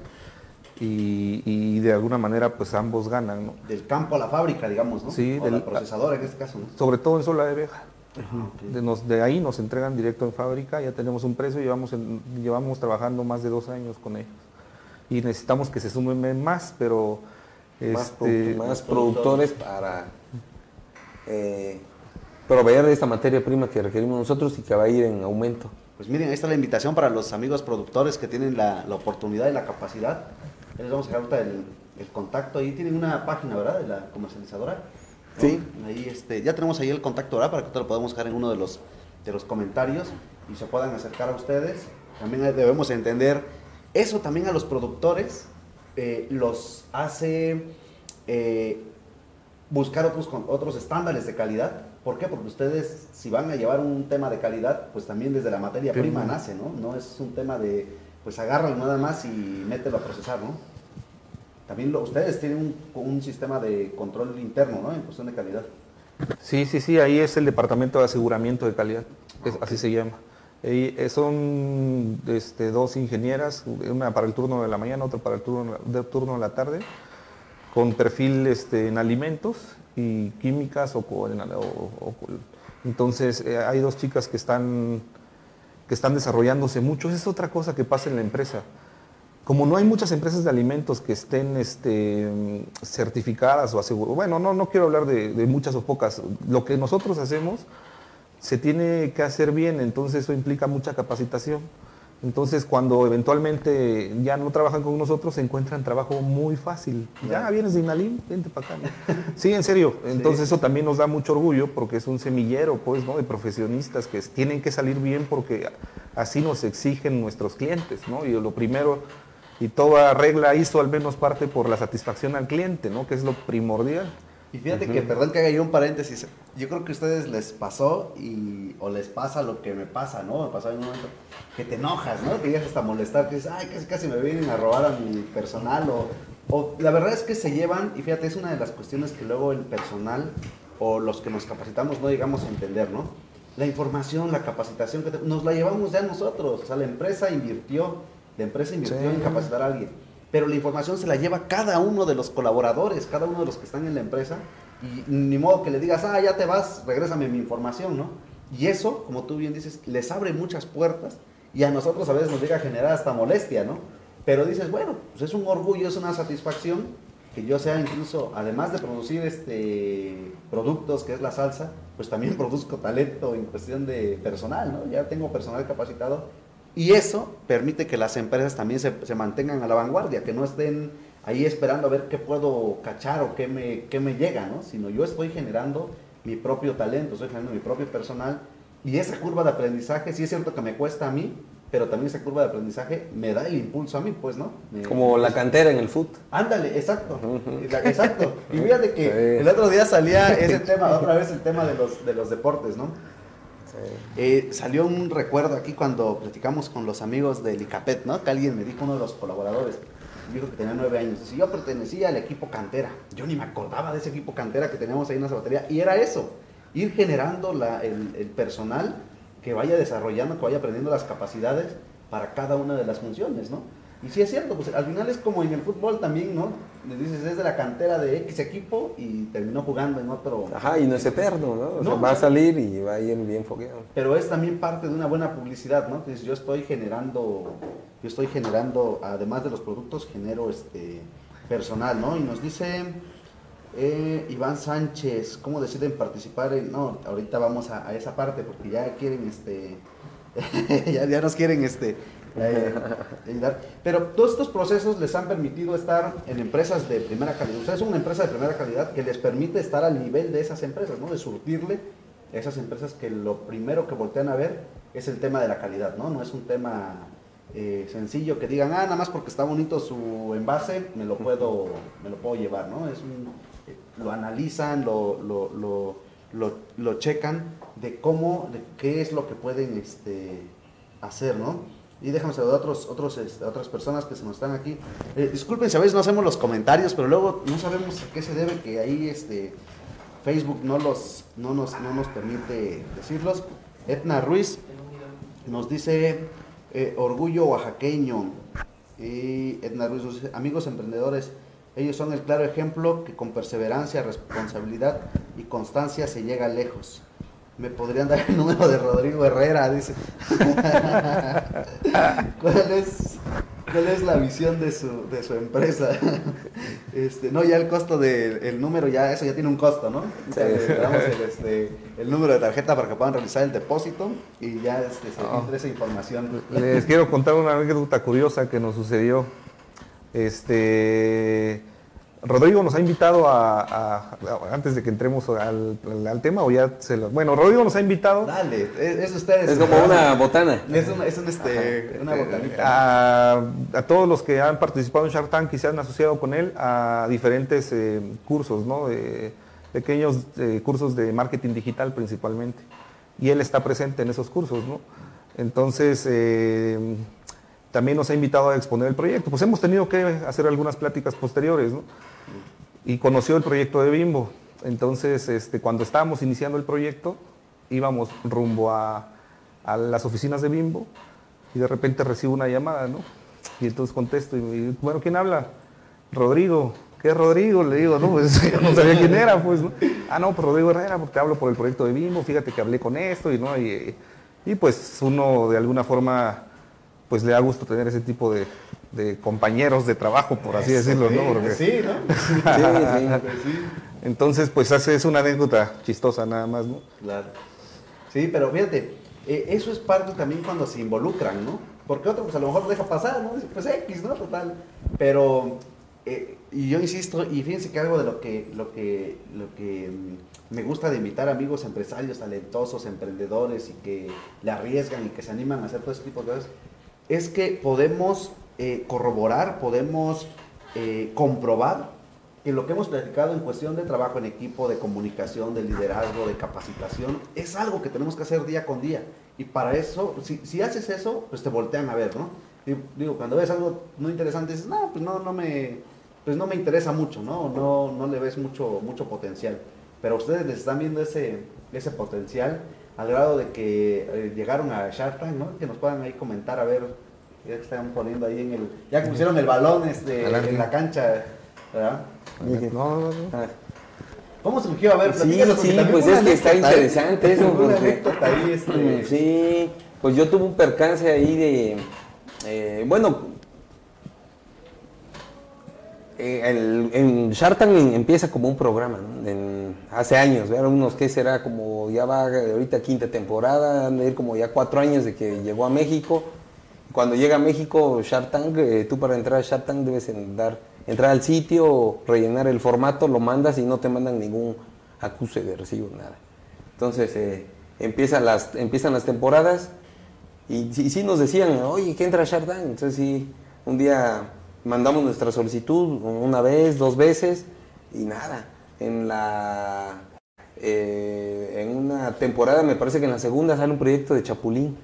y, y de alguna manera pues ambos ganan, ¿no? Del campo a la fábrica, digamos, ¿no? Sí, o del- la procesadora en este caso, ¿no? Sobre todo en sola de abeja. De, nos- de ahí nos entregan directo en fábrica, ya tenemos un precio, llevamos, en- llevamos trabajando más de dos años con ellos. Y necesitamos que se sumen más, pero... más, este, produ- más productores para eh, proveer de esta materia prima que requerimos nosotros y que va a ir en aumento. Pues miren, ahí está la invitación para los amigos productores que tienen la, la oportunidad y la capacidad. Les vamos a dejar ahorita el, el contacto. Ahí tienen una página, ¿verdad? De la comercializadora. ¿No? Sí. Ahí este, ya tenemos ahí el contacto, ¿verdad? Para que te lo podamos dejar en uno de los, de los comentarios y se puedan acercar a ustedes. También debemos entender, eso también a los productores eh, los hace eh, buscar otros, con- otros estándares de calidad. ¿Por qué? Porque ustedes, si van a llevar un tema de calidad, pues también desde la materia prima nace, ¿no? No es un tema de, pues agárralo nada más y mételo a procesar, ¿no? También ustedes tienen un, sistema de control interno, ¿no? En cuestión de calidad. Sí, sí, sí, ahí es el departamento de aseguramiento de calidad, así se llama. Eh, son este, dos ingenieras, una para el turno de la mañana, otra para el turno de, turno de la tarde, con perfil este, en alimentos y químicas o, o- entonces eh, hay dos chicas que están que están desarrollándose mucho. Es otra cosa que pasa en la empresa. Como no hay muchas empresas de alimentos que estén este, certificadas o aseguradas, bueno, no, no quiero hablar de, de muchas o pocas, lo que nosotros hacemos se tiene que hacer bien, entonces eso implica mucha capacitación. Entonces cuando eventualmente ya no trabajan con nosotros, encuentran trabajo muy fácil. Ya vienes de Inalín, vente para acá. ¿no? Sí, en serio. Entonces eso también nos da mucho orgullo porque es un semillero, pues, ¿no? De profesionistas que tienen que salir bien porque así nos exigen nuestros clientes, ¿no? Y lo primero, y toda regla hizo al menos parte por la satisfacción al cliente, ¿no? Que es lo primordial. Y fíjate que, perdón que haga yo un paréntesis, yo creo que a ustedes les pasó y, o les pasa lo que me pasa, ¿no? Me pasó en un momento que te enojas, ¿no? Que llegas hasta molestar, que dices, ay, casi casi me vienen a robar a mi personal, o, o la verdad es que se llevan, y fíjate, es una de las cuestiones que luego el personal o los que nos capacitamos no llegamos a entender, ¿no? La información, la capacitación, que te- nos la llevamos ya nosotros, o sea, la empresa invirtió, la empresa invirtió Sí. en capacitar a alguien. pero la información se la lleva cada uno de los colaboradores, cada uno de los que están en la empresa, y ni modo que le digas, ah, ya te vas, regrésame mi información, ¿no? Y eso, como tú bien dices, les abre muchas puertas y a nosotros a veces nos llega a generar hasta molestia, ¿no? Pero dices, bueno, pues es un orgullo, es una satisfacción que yo sea incluso, además de producir este productos que es la salsa, pues también produzco talento en cuestión de personal, ¿no? Ya tengo personal capacitado y eso permite que las empresas también se, se mantengan a la vanguardia, que no estén ahí esperando a ver qué puedo cachar o qué me, qué me llega, ¿no? Sino yo estoy generando mi propio talento, estoy generando mi propio personal y esa curva de aprendizaje, sí es cierto que me cuesta a mí, pero también esa curva de aprendizaje me da el impulso a mí, pues, ¿no? Me- Como la cantera en el foot. Ándale, exacto, exacto. Y fíjate que Sí. el otro día salía ese tema, otra vez el tema de los, de los deportes, ¿no? Eh, salió un recuerdo aquí cuando platicamos con los amigos del ICAPET, ¿no? Que alguien me dijo, uno de los colaboradores, dijo que tenía nueve años. Dice, yo pertenecía al equipo cantera. Yo ni me acordaba de ese equipo cantera que teníamos ahí en la zapatería. Y era eso, ir generando la- el, el personal que vaya desarrollando, que vaya aprendiendo las capacidades para cada una de las funciones, ¿no? Y sí es cierto, pues al final es como en el fútbol también, ¿no? Le dices, es de la cantera de X equipo y terminó jugando en otro... Ajá, y no es eterno, ¿no? O sea, No, va a salir y va a ir bien fogueado. pero es también parte de una buena publicidad, ¿no? Entonces yo estoy generando, yo estoy generando, además de los productos, genero este personal, ¿no? Y nos dice eh, Iván Sánchez, ¿cómo deciden participar en? No, ahorita vamos a, a esa parte porque ya quieren, este, ya, ya nos quieren, este, Pero todos estos procesos les han permitido estar en empresas de primera calidad. Ustedes son una empresa de primera calidad que les permite estar al nivel de esas empresas, ¿no? De surtirle a esas empresas que lo primero que voltean a ver es el tema de la calidad, ¿no? No es un tema eh, sencillo que digan, ah, nada más porque está bonito su envase, me lo puedo, me lo puedo llevar, ¿no? Es un, eh, lo analizan, lo, lo, lo, lo, lo checan de cómo, de qué es lo que pueden este, hacer, ¿no? Y déjame saludar a otros, otros, este, otras personas que se nos están aquí. Eh, disculpen si a veces no hacemos los comentarios, pero luego no sabemos a qué se debe que ahí este, Facebook no, los, no, nos, no nos permite decirlos. Etna Ruiz nos dice eh, orgullo oaxaqueño. Y Edna Ruiz nos dice, amigos emprendedores, ellos son el claro ejemplo que con perseverancia, responsabilidad y constancia se llega lejos. Me podrían dar el número de Rodrigo Herrera, dice. ¿Cuál es, cuál es la visión de su, de su empresa? Este, no, ya el costo del el número, ya eso ya tiene un costo, ¿no? Le damos el, este, el número de tarjeta para que puedan realizar el depósito y ya este, se filtre esa información. Les quiero contar una anécdota curiosa que nos sucedió. Este, Rodrigo nos ha invitado a, a- a- antes de que entremos al, al tema o ya se lo- bueno, Rodrigo nos ha invitado Dale, es, es ustedes. Es como una botana. Es, un- es un, este, una botanita. a, a todos los que han participado en Shark Tank y se han asociado con él a diferentes eh, cursos, ¿no? De pequeños eh, cursos de marketing digital principalmente. Y él está presente en esos cursos, ¿no? Entonces, eh, también nos ha invitado a exponer el proyecto. Pues hemos tenido que hacer algunas pláticas posteriores, ¿no? Y conoció el proyecto de Bimbo. Entonces, este, cuando estábamos iniciando el proyecto, íbamos rumbo a, a las oficinas de Bimbo y de repente recibo una llamada, ¿no? Y entonces contesto y digo, bueno, ¿quién habla? Rodrigo. ¿Qué es Rodrigo? Le digo, no, pues yo no sabía quién era, pues, ¿no? Ah, no, pues Rodrigo Herrera, porque hablo por el proyecto de Bimbo, fíjate que hablé con esto y, ¿no? Y, y, pues uno de alguna forma, pues le da gusto tener ese tipo de, de compañeros de trabajo, por así decirlo, ¿no? Porque- Sí, ¿no? Sí, sí. entonces, pues hace, es una anécdota chistosa nada más, ¿no? Claro. Sí, pero fíjate, eh, eso es parte también cuando se involucran, ¿no? Porque otro, pues a lo mejor lo deja pasar, ¿no? Dice, Pues X, ¿no? Total. Pero, eh, y yo insisto, y fíjense que algo de lo que, lo que, lo que mm, me gusta de invitar amigos empresarios, talentosos, emprendedores y que le arriesgan y que se animan a hacer todo ese tipo de cosas, es que podemos eh, corroborar, podemos eh, comprobar que lo que hemos platicado en cuestión de trabajo en equipo, de comunicación, de liderazgo, de capacitación, es algo que tenemos que hacer día con día. Y para eso, si, si haces eso, pues te voltean a ver, ¿no? Digo, cuando ves algo no interesante, dices, no, pues no, no me, pues no me interesa mucho, ¿no? No, no le ves mucho, mucho potencial. Pero ustedes les están viendo ese, ese potencial al grado de que eh, llegaron a Shark Tank, ¿no? Que nos puedan ahí comentar a ver Ya que están poniendo ahí en el. Ya que pusieron el balón este, en la cancha, ¿verdad? Dije, No, no, no. ¿Cómo surgió? A ver, Sí, sí, pues es que está interesante eso, porque- ahí, este. Sí, pues yo tuve un percance ahí de, eh, bueno, eh, el- en Shark Tank empieza como un programa, ¿no? En- hace años, eran unos que será como, ya va ahorita quinta temporada, han de ir como ya cuatro años de que llegó a México. Cuando llega a México Shark eh, tú para entrar a Shark Tank debes entrar al sitio, rellenar el formato, lo mandas y no te mandan ningún acuse de recibo, nada. Entonces eh, empiezan, las, empiezan las temporadas y sí, nos decían, oye, que entra Shark Tank. Entonces sí, un día mandamos nuestra solicitud una vez, dos veces y nada. En la eh, en una temporada, me parece que en la segunda sale un proyecto de Chapulín.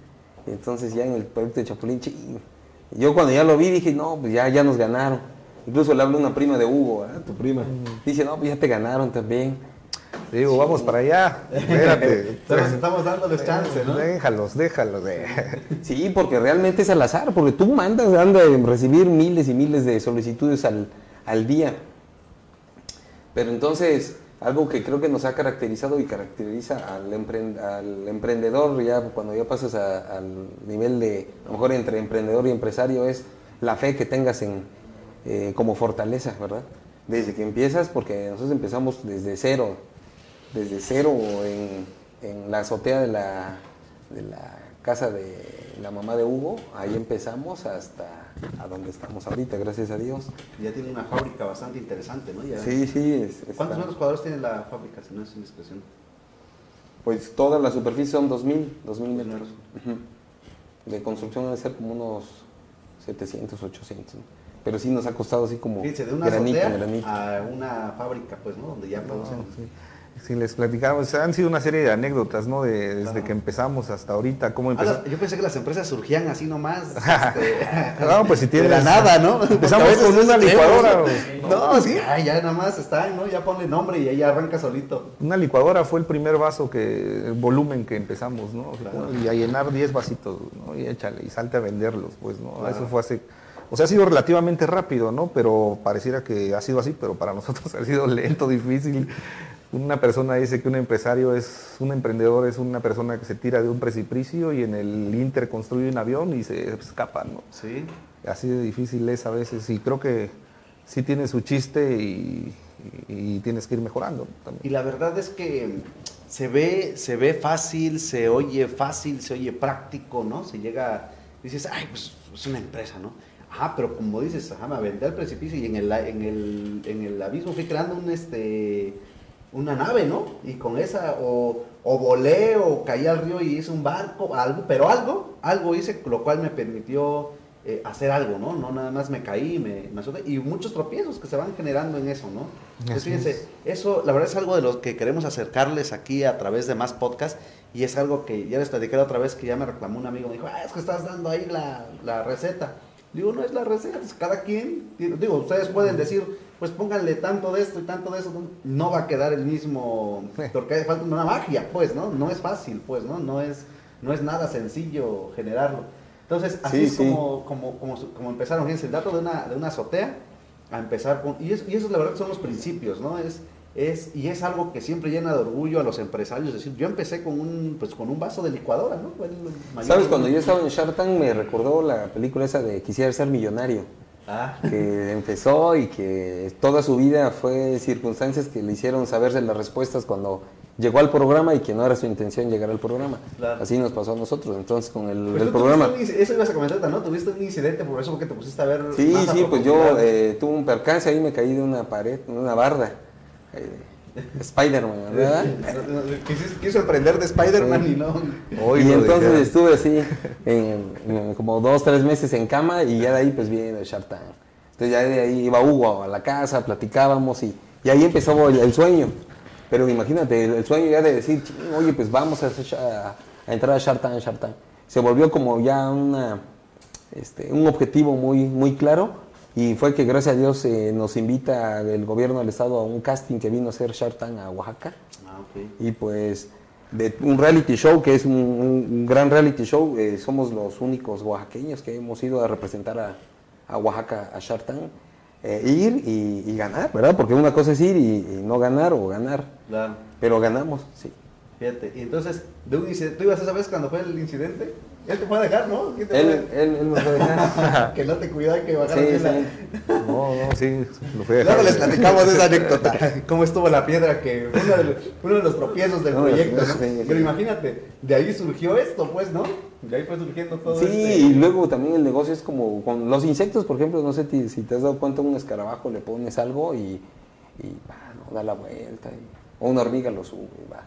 Y entonces ya en el proyecto de Chapulín, ching, yo cuando ya lo vi dije, no, pues ya, ya nos ganaron. Incluso le hablo a una prima de Hugo, tu prima. Dice, no, pues ya te ganaron también. Digo, vamos para allá. Espérate. Pero estamos dándoles chance, ¿no? Déjalos, déjalos. eh. Sí, porque realmente es al azar, porque tú mandas, anda a recibir miles y miles de solicitudes al, al día. Pero entonces, algo que creo que nos ha caracterizado y caracteriza al, empren- al emprendedor, ya cuando ya pasas al nivel de, a lo mejor entre emprendedor y empresario, es la fe que tengas en, eh, como fortaleza, ¿verdad? Desde que empiezas, porque nosotros empezamos desde cero, desde cero en, en la azotea de la, de la casa de la mamá de Hugo, ahí empezamos hasta a donde estamos ahorita, gracias a Dios. Ya tiene una fábrica bastante interesante, ¿no? Ya- Sí, sí. es- ¿Cuántos metros cuadrados tiene la fábrica, si no es indiscreción? Pues toda la superficie son 2000, 2000 metros. Ujú. De construcción debe ser como unos 700, 800. ¿no? Pero sí nos ha costado así como Fíjense, de una granito, a una fábrica, pues, ¿no? Donde ya producen. Si les platicamos, han sido una serie de anécdotas, ¿no? De- desde Claro. que empezamos hasta ahorita, cómo Ah, empezó. las- yo pensé que las empresas surgían así nomás. este, No, pues si tienes. de la nada, ¿no? Empezamos con una licuadora. No, sí, ay, ya nada más están, ¿no? Ya pone nombre y ahí arranca solito. Una licuadora fue el primer vaso que, el volumen que empezamos, ¿no? Claro. Y a llenar 10 vasitos, ¿no? Y échale, y salte a venderlos, pues, ¿no? Claro. Eso fue hace, o sea, ha sido relativamente rápido, ¿no? Pero pareciera que ha sido así, pero para nosotros ha sido lento, difícil. Una persona dice que un empresario es, un emprendedor es una persona que se tira de un precipicio y en el Inter construye un avión y se escapa, ¿no? Sí. Así de difícil es a veces y creo que sí tiene su chiste y, y- y tienes que ir mejorando también. Y la verdad es que se ve, se ve fácil, se oye fácil, se oye práctico, ¿no? Se llega, dices, ay, pues es una empresa, ¿no? Ajá, pero como dices, ajá, me aventé al precipicio y en el, en el, en el abismo fui creando un, este, una nave, ¿no? Y con esa, o, o volé, o caí al río y hice un barco, algo, pero algo, algo hice, lo cual me permitió eh, hacer algo, ¿no? No nada más me caí, me, me azoté, y muchos tropiezos que se van generando en eso, ¿no? Entonces, fíjense, eso la verdad es algo de lo que queremos acercarles aquí a través de más podcasts, y es algo que ya les platicé la otra vez que ya me reclamó un amigo, me dijo, ah, es que estás dando ahí la, la receta. Digo, no es la receta, es cada quien, digo, ustedes pueden decir, pues pónganle tanto de esto y tanto de eso, no, va a quedar el mismo, porque hace falta una magia, pues, ¿no? No es fácil, pues, ¿no? No es, no es nada sencillo generarlo. Entonces, así Sí, es sí. como, como, como, como empezaron, fíjense, el dato de una, de una azotea, a empezar con, y eso la verdad que son los principios, ¿no? Es, es, y es algo que siempre llena de orgullo a los empresarios, es decir, yo empecé con un, pues, con un vaso de licuadora, ¿no? Mayor- ¿Sabes? Cuando yo estaba en Shark Tank me recordó la película esa de Quisiera ser millonario, Ah, que empezó y que toda su vida fue circunstancias que le hicieron saberse las respuestas cuando llegó al programa y que no era su intención llegar al programa. Claro. Así nos pasó a nosotros. Entonces con el, Pues el programa... un eso ibas a comentar, ¿no? Tuviste un incidente, por eso fue que te pusiste a ver. Sí, sí, pues yo eh, tuve un percance ahí, me caí de una pared, de una barda. Eh, Spider-Man, ¿verdad? Quiso, emprender de Spider-Man Sí. y no. Hoy y entonces estuve así, en, en como dos, tres meses en cama y ya de ahí pues viene el Shark Tank. Entonces ya de ahí iba Hugo a la casa, platicábamos y, y ahí empezó el, el sueño. Pero imagínate, el, el sueño ya de decir, "Chin, oye, pues vamos a, hacer Sha- a entrar a Shark Tank, Shark Tank. Se volvió como ya una, este, un objetivo muy, muy claro y fue que gracias a Dios eh, nos invita el gobierno del estado a un casting que vino a hacer Shark Tank a Oaxaca. Ah, ok. Y pues de un reality show, que es un, un gran reality show. eh, somos los únicos oaxaqueños que hemos ido a representar a, a Oaxaca, a Shark Tank. Eh, ir y, y ganar, ¿verdad? Porque una cosa es ir y, y no ganar o ganar. Claro. Pero ganamos, sí. Fíjate, y entonces, de un incidente, ¿tú ibas esa vez cuando fue el incidente? Él te fue a dejar, ¿no? ¿Quién te Él, fue? él, él me fue a dejar. que no te cuidaba que bajara Sí, la- sí. No, no, sí, lo fui a Luego dejar. les platicamos esa anécdota, cómo estuvo la piedra, que fue uno de los, uno de los tropiezos del No, proyecto. Pero imagínate, de ahí surgió esto, pues, ¿no? De ahí fue surgiendo todo Sí, este... y luego también el negocio es como con los insectos, por ejemplo, no sé ti- si te has dado cuenta, un escarabajo le pones algo y, y ah, no, da la vuelta, y- o una hormiga lo sube y baja.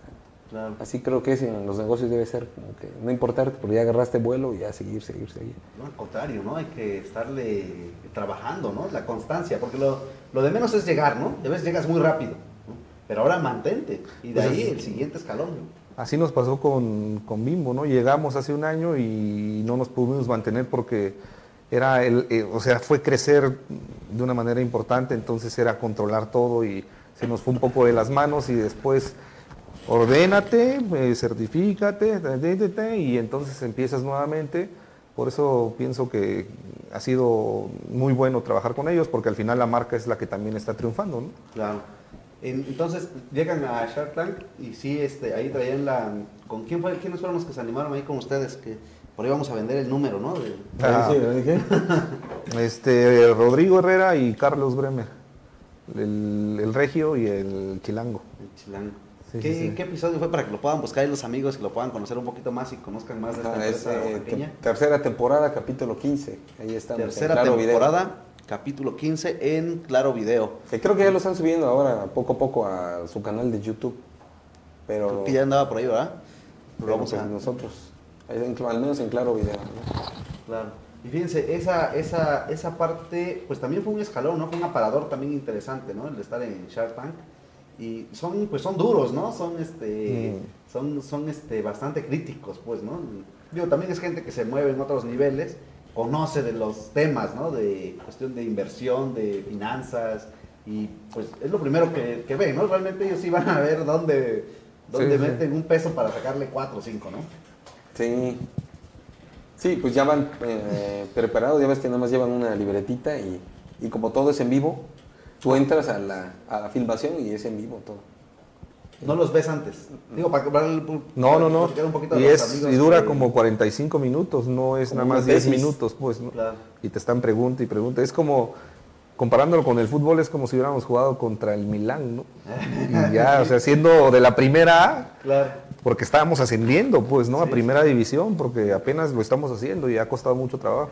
Claro. Así creo que es en los negocios debe ser como que no importarte, porque ya agarraste vuelo y ya seguir, seguir, seguir. No, al contrario, ¿no? Hay que estarle trabajando, ¿no? La constancia, porque lo, lo de menos es llegar, ¿no? A veces llegas muy rápido, ¿no? Pero ahora mantente, y de Pues ahí es- el siguiente escalón, ¿no? Así nos pasó con, con Bimbo, ¿no? Llegamos hace un año y no nos pudimos mantener porque era el, eh, o sea, fue crecer de una manera importante, entonces era controlar todo y se nos fue un poco de las manos y después ordénate, eh, certifícate, te, te, te, te, y entonces empiezas nuevamente. Por eso pienso que ha sido muy bueno trabajar con ellos porque al final la marca es la que también está triunfando, ¿no? Claro. En- Entonces llegan a Shark Tank y sí, este, ahí traían la... ¿Con quién fue? ¿Quiénes fueron los que se animaron ahí con ustedes? Que por ahí vamos a vender el número, ¿no? De- Ah. Sí, ¿lo dije? Este, Rodrigo Herrera y Carlos Bremer, el, el regio y el chilango. el chilango. Sí, ¿Qué, sí, sí. qué episodio fue para que lo puedan buscar ahí los amigos y lo puedan conocer un poquito más y conozcan más de esta Ah, empresa eh, te- tercera temporada, capítulo 15. Ahí estamos. en Tercera Claro Video. temporada, capítulo 15 en Claro Video. Que creo que ya lo están subiendo ahora poco a poco a su canal de YouTube. Pero, Creo que ya andaba por ahí, ¿verdad? pero vamos pues a... nosotros, en- al menos en Claro Video. ¿no? Claro. Y fíjense, esa, esa, esa parte, pues también fue un escalón, ¿no? Fue un aparador también interesante, ¿no? El de estar en Shark Tank. Y son, pues son duros, ¿no? Son, este, Mm. son, son, este, bastante críticos, pues, ¿no? Digo, también es gente que se mueve en otros niveles, conoce de los temas, ¿no? De cuestión de inversión, de finanzas, y pues es lo primero que, que ven, ¿no? Realmente ellos sí van a ver dónde, dónde Sí, sí. meten un peso para sacarle cuatro o cinco, ¿no? Sí. Sí, pues ya van eh, preparados, ya ves que nada más llevan una libretita y, y como todo es en vivo, tú entras a la, a la filmación y es en vivo todo. No los ves antes. Digo, para que para el- No, para no, no. platicar un poquito Y, es, y dura que- como 45 minutos, no es nada más una 10 tesis. minutos, pues. ¿no? Claro. Y te están pregunta y pregunta. Es como, comparándolo con el fútbol, es como si hubiéramos jugado contra el Milán, ¿no? Y ya, o sea, siendo de la primera A, Claro. porque estábamos ascendiendo, pues, ¿no? A Sí, primera división, porque apenas lo estamos haciendo y ha costado mucho trabajo.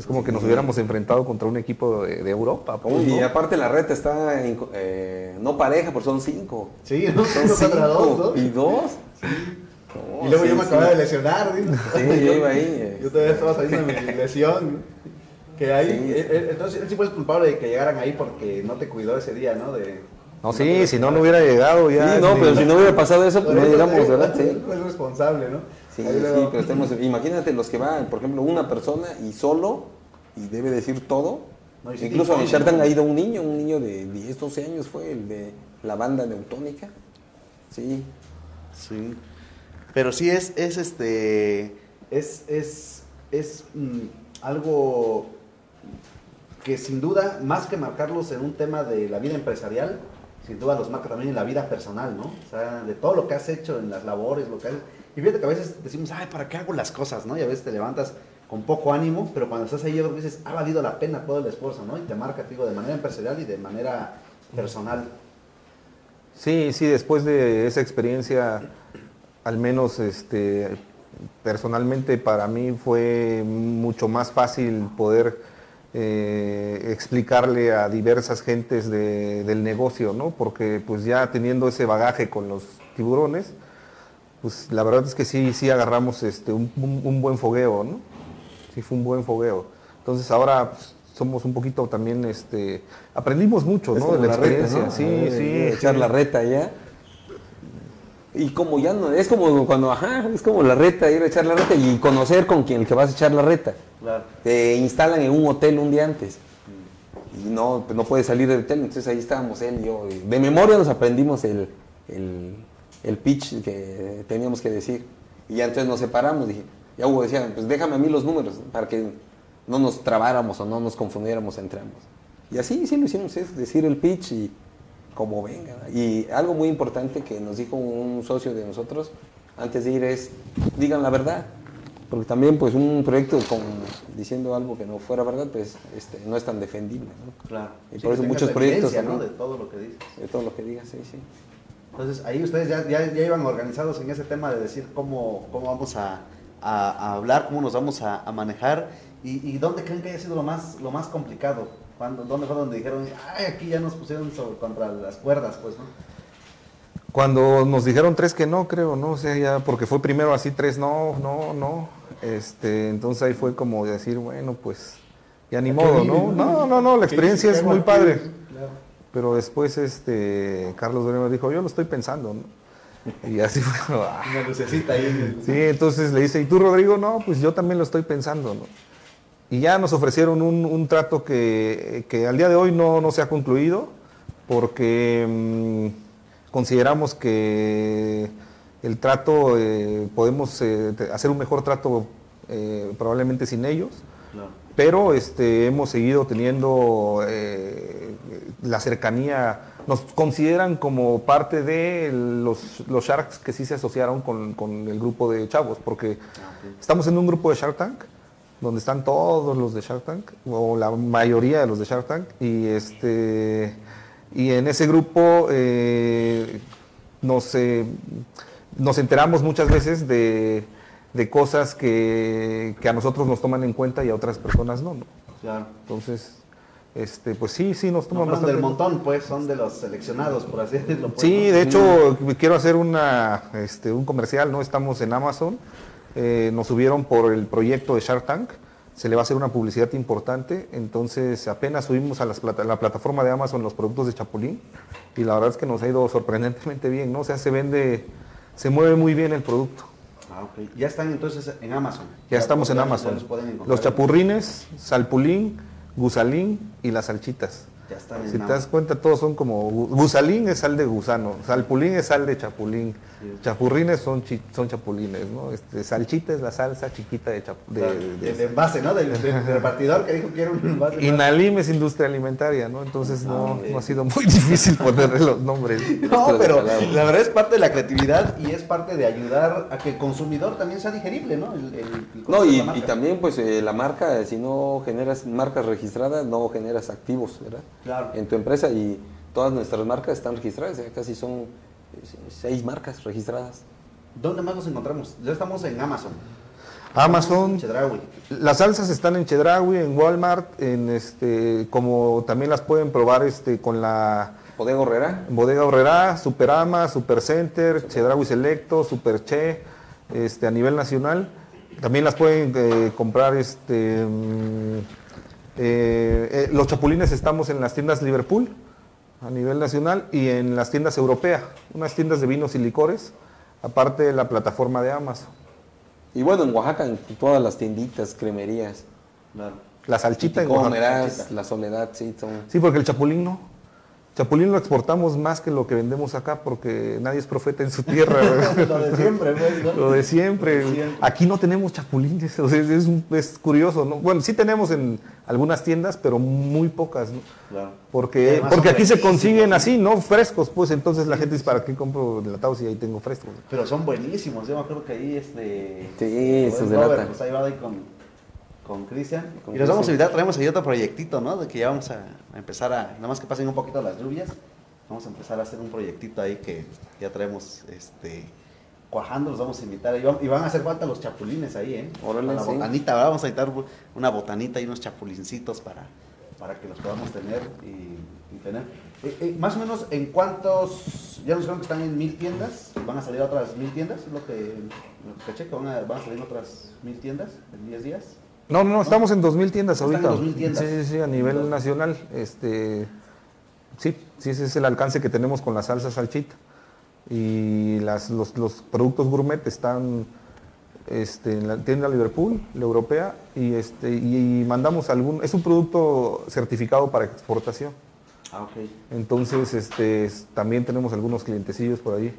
Es como que nos hubiéramos enfrentado contra un equipo de, de Europa. pues, Uy, y ¿no? aparte la reta está en- eh, no pareja, pero son cinco. Sí, ¿no? Son Uno contra dos, cinco. ¿no? ¿Y dos? Y luego yo me acababa de lesionar. lesionar, ¿sí? Yo iba ahí, Yo todavía estaba saliendo de mi lesión. ¿no? Que ahí, Sí, eh, eh, entonces él sí fue el culpable de que llegaran ahí porque no te cuidó ese día, ¿no? De, No, sí, si no, no hubiera llegado ya. Sí, no, ni- pero si no hubiera pasado eso, pues no llegamos, ¿verdad? Sí. el responsable, ¿no? Sí, Ahí sí, luego- pero estamos, imagínate los que van, por ejemplo, una persona y solo, y debe decir todo. No, Incluso en ¿no? ha ido un niño, un niño de 10, 12 años fue el de la banda neutónica. Sí, Sí. Pero sí es, es este, es, es, es mm, algo que sin duda, más que marcarlos en un tema de la vida empresarial, sin duda los marca también en la vida personal, ¿no? O sea, de todo lo que has hecho en las labores, lo que has... Y fíjate que a veces decimos, ay, ¿para qué hago las cosas, no? Y a veces te levantas con poco ánimo, pero cuando estás ahí yo creo dices, ha valido la pena todo el esfuerzo, ¿no? Y te marca, te digo, de manera empresarial y de manera personal. Sí, sí, después de esa experiencia, al menos este, personalmente para mí fue mucho más fácil poder eh, explicarle a diversas gentes de- del negocio, ¿no? Porque pues ya teniendo ese bagaje con los tiburones, pues la verdad es que sí, sí agarramos este, un, un- un buen fogueo, ¿no? Sí fue un buen fogueo. Entonces ahora pues, somos un poquito también, este, aprendimos mucho, ¿no? De la reta, experiencia. ¿no? Sí, sí. Echar sí. la reta ya. Y como ya no, es como cuando, ajá, es como la reta, ir a echar la reta y conocer con quien el que vas a echar la reta. Claro. Te instalan en un hotel un día antes. Y no, pues no puedes salir del hotel, entonces ahí estábamos él y yo. De memoria nos aprendimos el, el, el pitch que teníamos que decir. Y ya entonces nos separamos, dije, ya Hugo decía, pues déjame a mí los números para que no nos trabáramos o no nos confundiéramos entre ambos. Y así sí lo hicimos, es decir el pitch y como venga. Y algo muy importante que nos dijo un socio de nosotros antes de ir es, digan la verdad. Porque también pues un proyecto con, diciendo algo que no fuera verdad, pues este, no es tan defendible. ¿no? Claro. Y Sí, por eso muchos proyectos ¿no? De todo lo que dices. De todo lo que digas, sí, sí. Entonces, ahí ustedes ya, ya, ya iban organizados en ese tema de decir cómo, cómo vamos a, a- a hablar, cómo nos vamos a, a manejar y, y dónde creen que haya sido lo más, lo más complicado. Cuando, ¿Dónde fue donde dijeron, ay, aquí ya nos pusieron sobre- contra las cuerdas, pues, ¿no? Cuando nos dijeron tres que no, creo, ¿no? O sea, ya, porque fue primero así, tres no, no, no. Este, entonces ahí fue como decir, bueno, pues, ya ni modo, ¿no? No, no, no, la experiencia es muy padre. Pero después, este, Carlos Dorema dijo, yo lo estoy pensando, ¿no? Y así fue ah. Una lucecita ahí. Sí, entonces le dice, ¿y tú, Rodrigo? No, pues yo también lo estoy pensando, ¿no? Y ya nos ofrecieron un, un trato que, que al día de hoy no, no se ha concluido, porque mm, consideramos que el trato, eh, podemos eh, hacer un mejor trato eh, probablemente sin ellos, Claro. pero este, hemos seguido teniendo eh, la cercanía, nos consideran como parte de los, los Sharks que sí se asociaron con, con el grupo de chavos, porque estamos en un grupo de Shark Tank, donde están todos los de Shark Tank, o la mayoría de los de Shark Tank, y, este, y en ese grupo eh, nos, eh, nos enteramos muchas veces de, de cosas que, que a nosotros nos toman en cuenta y a otras personas no. ¿no? Claro. Entonces, este, pues sí, sí, nos No toman fueron bastante del montón, pues, son de los seleccionados, por así decirlo. pues, Sí, ¿no? de hecho, quiero hacer una, este, un comercial, ¿no? Estamos en Amazon, eh, nos subieron por el proyecto de Shark Tank, se le va a hacer una publicidad importante, entonces apenas subimos a las plata- la plataforma de Amazon los productos de Chapulín y la verdad es que nos ha ido sorprendentemente bien, ¿no? O sea, se vende, se mueve muy bien el producto. Ah, ok. Ya están entonces en Amazon. Ya estamos en Amazon. los pueden encontrar. Los chapurrines, salpulín, gusalín y las salchitas. Ya Si te das cuenta, todos son como. gu- Gusalín es sal de gusano, salpulín es sal de chapulín, Sí. chapurrines son, chi- son chapulines, ¿no? Este, salchita es la salsa chiquita de chapulín. Claro, el envase, ¿no? Del, del repartidor que dijo que era un envase. Y más- Nalim es industria alimentaria, ¿no? Entonces no, Ah, no ha sido muy difícil ponerle los nombres. No, pero la verdad es parte de la creatividad y es parte de ayudar a que el consumidor también sea digerible, ¿no? El, el- el No, de y, y también pues eh, la marca, si no generas marcas registradas, no generas activos, ¿verdad? Claro. En tu empresa y todas nuestras marcas están registradas, ya casi son seis marcas registradas. ¿Dónde más nos encontramos? Ya estamos en Amazon. Amazon, Chedraui. Las salsas están en Chedraui, en Walmart, en este, como también las pueden probar este, con la Bodega Horrera, Bodega Horrera, Superama, Supercenter, Chedraui Selecto, Superche, este, a nivel nacional. También las pueden eh, comprar este, mm, eh, eh, los chapulines estamos en las tiendas Liverpool a nivel nacional y en las tiendas europeas, unas tiendas de vinos y licores, aparte de la plataforma de Amazon. y bueno, en Oaxaca, en todas las tienditas, cremerías. Claro. La salchita en Oaxaca. la soledad, sí, son... Sí, porque el chapulín no. Chapulín lo exportamos más que lo que vendemos acá porque nadie es profeta en su tierra. ¿verdad? Lo de siempre, ¿no? Lo de siempre. Lo de siempre. Aquí no tenemos chapulines. o sea, es, es un- es curioso, ¿no? Bueno, sí tenemos en algunas tiendas, pero muy pocas, ¿no? Claro. Porque, Además porque aquí se consiguen así, ¿no? Frescos, pues entonces la gente dice, ¿para qué compro enlatados si ahí tengo frescos? Pero son buenísimos. Yo me acuerdo que ahí este. Sí, esos de Robert. Pues ahí va ahí con, con Cristian. Y los vamos a invitar, traemos ahí otro proyectito, ¿no? De que ya vamos a, empezar a. Nada más que pasen un poquito las lluvias. Vamos a empezar a hacer un proyectito ahí que ya traemos este. Cuajando, los vamos a invitar. Y van, y van a hacer falta los chapulines ahí, ¿eh? Órale, la sí. botanita, ¿verdad? Vamos a necesitar una botanita y unos chapulincitos para, para que los podamos tener y, y tener. Eh, eh, más o menos, ¿en cuántos? Ya nos dijeron que están en mil tiendas. ¿Van a salir otras mil tiendas? Es lo que, lo que caché, que van a, van a salir otras mil tiendas en 10 días. No, no, no, estamos en 2.000 tiendas Están en ahorita. 2.000 tiendas. Sí, sí, sí, a nivel nacional. Este, sí, sí, ese es el alcance que tenemos con la salsa salchita. Y las, los, los productos gourmet están este, en la tienda Liverpool, la europea, y, este, y, mandamos algún... Es un producto certificado para exportación. Ah, ok. Entonces, este, es- también tenemos algunos clientecillos por ahí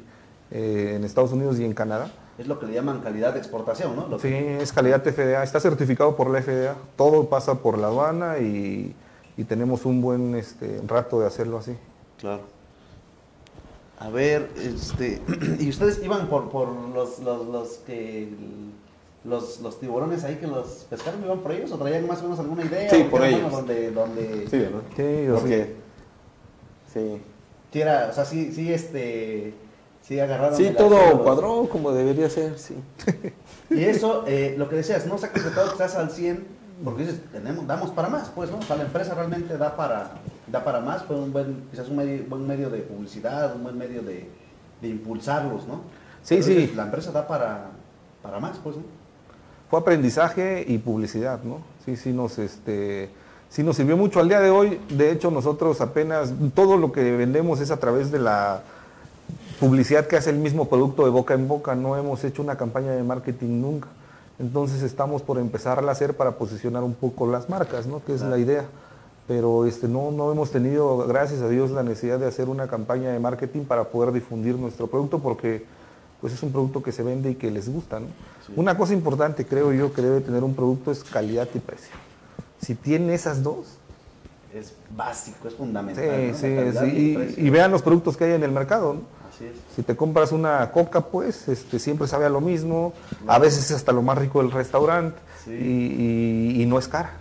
eh, en Estados Unidos y en Canadá. Es lo que le llaman calidad de exportación, ¿no? Lo Sí, que- es calidad FDA, está certificado por la FDA, todo pasa por la aduana y, y tenemos un buen este, rato de hacerlo así. Claro. A ver, este, y ustedes iban por, por los, los, los que los, los tiburones ahí que los pescaron, iban por ellos o traían más o menos alguna idea? Sí, ¿O por ellos. Donde, donde Sí, ¿verdad? Sí, o Porque, sí. sí era, o sea, sí, sí, este, sí agarraron. Sí, todo acero. cuadró como debería ser, sí. Y eso, eh, lo que decías, no saques de todo que estás al 100, porque dices, tenemos, damos para más, pues, ¿no? O sea, la empresa realmente da para, da para más, fue un buen, quizás un medio, buen medio de publicidad, un buen medio de, de impulsarlos, ¿no? Sí, Pero sí. dices, La empresa da para, para más, pues, ¿no? fue aprendizaje y publicidad, ¿no? Sí, sí nos, este, sí nos sirvió mucho al día de hoy. De hecho, nosotros apenas, todo lo que vendemos es a través de la publicidad que hace el mismo producto de boca en boca. No hemos hecho una campaña de marketing nunca. Entonces estamos por empezar a hacer para posicionar un poco las marcas, ¿no? Que es la idea. Pero este, no, no hemos tenido, gracias a Dios, la necesidad de hacer una campaña de marketing para poder difundir nuestro producto porque pues es un producto que se vende y que les gusta. ¿no? Una cosa importante, creo yo, que debe tener un producto es calidad y precio. Si tiene esas dos, Es básico, es sí, fundamental. sí, calidad sí, y y vean los productos que hay en el mercado. ¿no? Así es. Si te compras una coca, pues este, siempre sabe a lo mismo, a veces es hasta lo más rico del restaurante Sí. y, y- y no es cara.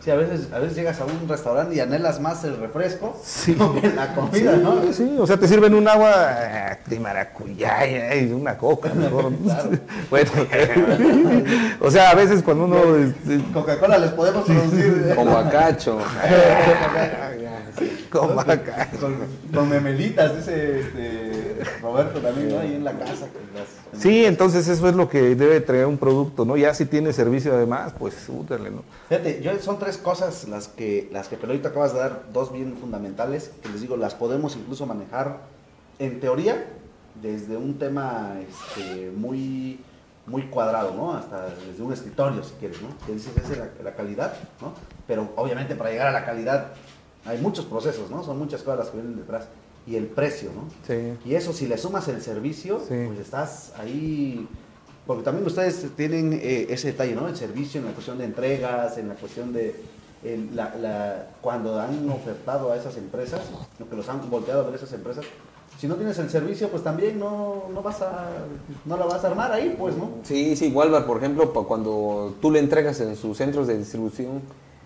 Sí, a veces, a veces llegas a un restaurante y anhelas más el refresco Sí. que la comida, ¿no? Sí, o sea, te sirven un agua ah, de maracuyá y una coca, mejor. Claro. Bueno, o sea, a veces cuando uno... este, Coca-Cola les podemos producir. Con bacacho. como acá. con, con memelitas, dice este, Roberto también, ¿no? Ahí en la casa. las- Sí, entonces eso es lo que debe traer un producto, ¿no? Ya si tiene servicio además, pues útale, ¿no? Fíjate, yo son tres cosas las que, las que pero ahorita acabas de dar dos bien fundamentales, que les digo, las podemos incluso manejar en teoría desde un tema este, muy, muy cuadrado, ¿no? Hasta desde un escritorio, si quieres, ¿no? Que dices, esa es la, la calidad, ¿no? Pero obviamente para llegar a la calidad hay muchos procesos, ¿no? Son muchas cosas las que vienen detrás. Y el precio, ¿no? Sí. Y eso, si le sumas el servicio, Sí. pues estás ahí. Porque también ustedes tienen eh, ese detalle, ¿no? El servicio en la cuestión de entregas, en la cuestión de. el- la- la- cuando han ofertado a esas empresas, lo que los han volteado a ver esas empresas, si no tienes el servicio, pues también no, no vas a. No la vas a armar ahí, pues, ¿no? Sí, sí, Walmart, por ejemplo, cuando tú le entregas en sus centros de distribución,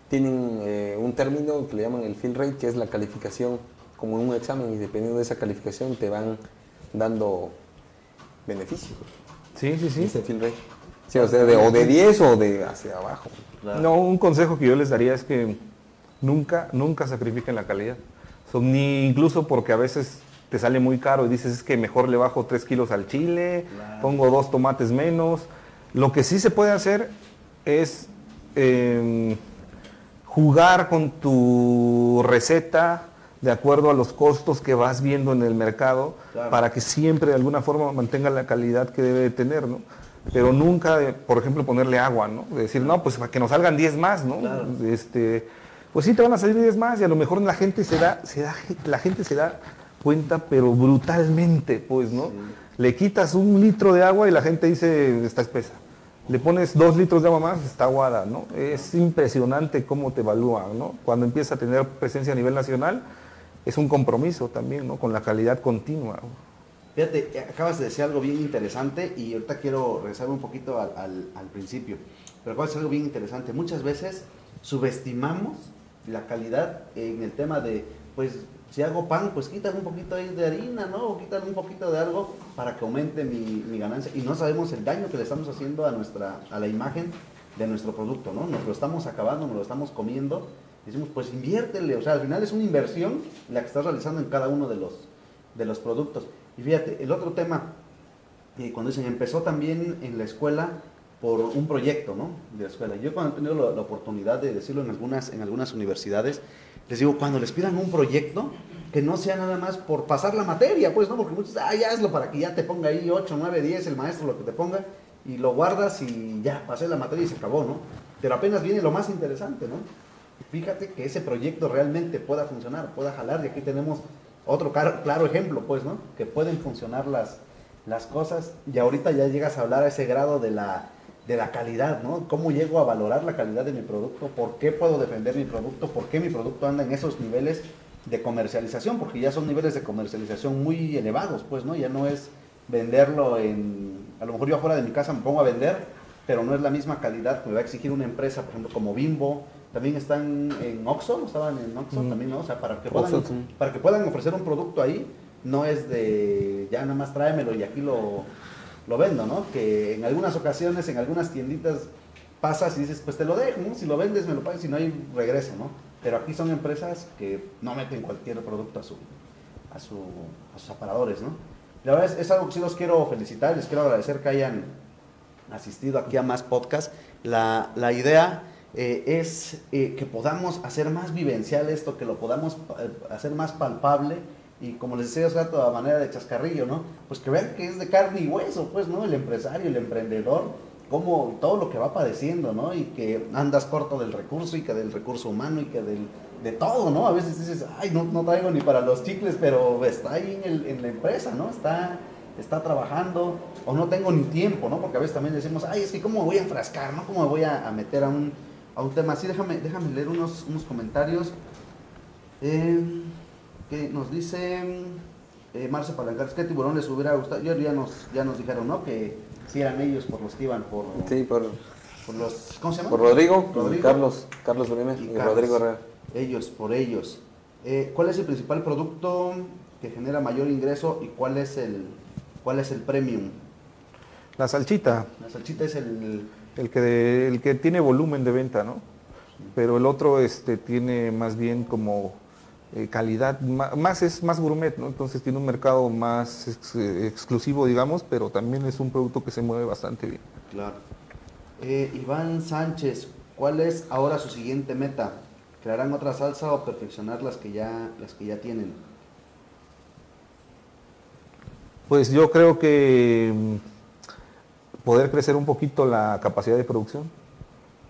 tienen eh, un término que le llaman el fill rate, que es la calificación, como en un examen, y dependiendo de esa calificación te van dando beneficios. Sí, sí, sí. Sí, o sea, de, o de 10 o de hacia abajo. No, un consejo que yo les daría es que nunca, nunca sacrifiquen la calidad. So, ni incluso porque a veces te sale muy caro y dices es que mejor le bajo 3 kilos al chile, Claro. pongo dos tomates menos. Lo que sí se puede hacer es eh, jugar con tu receta de acuerdo a los costos que vas viendo en el mercado Claro. para que siempre de alguna forma mantenga la calidad que debe de tener, ¿no? Pero nunca, eh, por ejemplo, ponerle agua, ¿no? De decir, no, pues para que nos salgan 10 más, ¿no? Claro. Este, pues sí te van a salir 10 más y a lo mejor la gente se da, se da, la gente se da cuenta, pero brutalmente, pues, ¿no? Le quitas un litro de agua y la gente dice, está espesa. Le pones dos litros de agua más, está aguada, ¿no? Es impresionante cómo te evalúan, ¿no? Cuando empieza a tener presencia a nivel nacional, es un compromiso también, ¿no? Con la calidad continua. Fíjate, eh, acabas de decir algo bien interesante y ahorita quiero regresar un poquito al, al- al principio. Pero acabas de decir algo bien interesante. Muchas veces subestimamos la calidad en el tema de, pues, si hago pan, pues quítale un poquito de harina, ¿no? O quítale un poquito de algo para que aumente mi, mi ganancia. Y no sabemos el daño que le estamos haciendo a, nuestra, a la imagen de nuestro producto, ¿no? Nos lo estamos acabando, nos lo estamos comiendo. Decimos, pues inviértele. O sea, al final es una inversión la que estás realizando en cada uno de los, de los productos. Y fíjate, el otro tema, eh, cuando dicen, empezó también en la escuela por un proyecto, ¿no? De la escuela. Yo cuando he tenido la, oportunidad de decirlo en algunas, en algunas universidades, les digo, cuando les pidan un proyecto, que no sea nada más por pasar la materia, pues, ¿no? Porque muchos, ah, ya hazlo para que ya te ponga ahí 8, 9, 10, el maestro lo que te ponga, y lo guardas y ya, pasé la materia y se acabó, ¿no? Pero apenas viene lo más interesante, ¿no? Fíjate que ese proyecto realmente pueda funcionar, pueda jalar, y aquí tenemos otro claro ejemplo, pues, ¿no? Que pueden funcionar las, las cosas y ahorita ya llegas a hablar a ese grado de la, de la calidad, ¿no? ¿Cómo llego a valorar la calidad de mi producto? ¿Por qué puedo defender mi producto? ¿Por qué mi producto anda en esos niveles de comercialización? Porque ya son niveles de comercialización muy elevados, pues, ¿no? Ya no es venderlo en... A lo mejor yo afuera de mi casa me pongo a vender, pero no es la misma calidad que me va a exigir una empresa, por ejemplo, como Bimbo, también están en Oxxo, estaban en Oxxo Mm. también, ¿no? O sea, para que, puedan, Oxxo, sí. para que puedan ofrecer un producto ahí, no es de ya nada más tráemelo y aquí lo, lo vendo, ¿no? Que en algunas ocasiones, en algunas tienditas, pasas y dices, pues te lo dejo, ¿no? Si lo vendes, me lo pagas, si no hay regreso, ¿no? Pero aquí son empresas que no meten cualquier producto a, su, a, su, a sus aparadores, ¿no? La verdad es, es algo que sí los quiero felicitar, les quiero agradecer que hayan asistido aquí a más podcasts. La, la idea eh, es eh, que podamos hacer más vivencial esto, que lo podamos eh, hacer más palpable y como les decía hace rato a manera de chascarrillo, ¿no? Pues que vean que es de carne y hueso, pues, ¿no? El empresario, el emprendedor, como todo lo que va padeciendo, ¿no? Y que andas corto del recurso y que del recurso humano y que del, de todo, ¿no? A veces dices, ay, no, traigo ni para los chicles, pero está ahí en, el- la empresa, ¿no? Está, está trabajando, o no tengo ni tiempo, ¿no? Porque a veces también decimos, ay, es que cómo voy a enfrascar, ¿no? ¿Cómo me voy a meter a un, a un tema así? Déjame, déjame leer unos, unos comentarios. Eh, que nos dice eh, Marce Palancares, ¿qué tiburón les hubiera gustado? Yo ya nos, ya nos dijeron, ¿no? Que si eran ellos por los que iban, por, Sí, por, por los, ¿cómo se llama? por Rodrigo, Rodrigo. Carlos, Carlos Bremer y, Carlos. Rodrigo Herrera. Ellos, por ellos. Eh, ¿Cuál es el principal producto que genera mayor ingreso y cuál es el, cuál es el premium? La salchita, La salchita es el... el que, el que tiene volumen de venta, ¿no? Pero el otro este, tiene más bien como eh, calidad, más es más gourmet, ¿no? Entonces tiene un mercado más ex- exclusivo, digamos, pero también es un producto que se mueve bastante bien. Claro. Eh, Iván Sánchez, ¿cuál es ahora su siguiente meta? ¿Crearán otra salsa o perfeccionar las que ya, las que ya tienen? Pues yo creo que poder crecer un poquito la capacidad de producción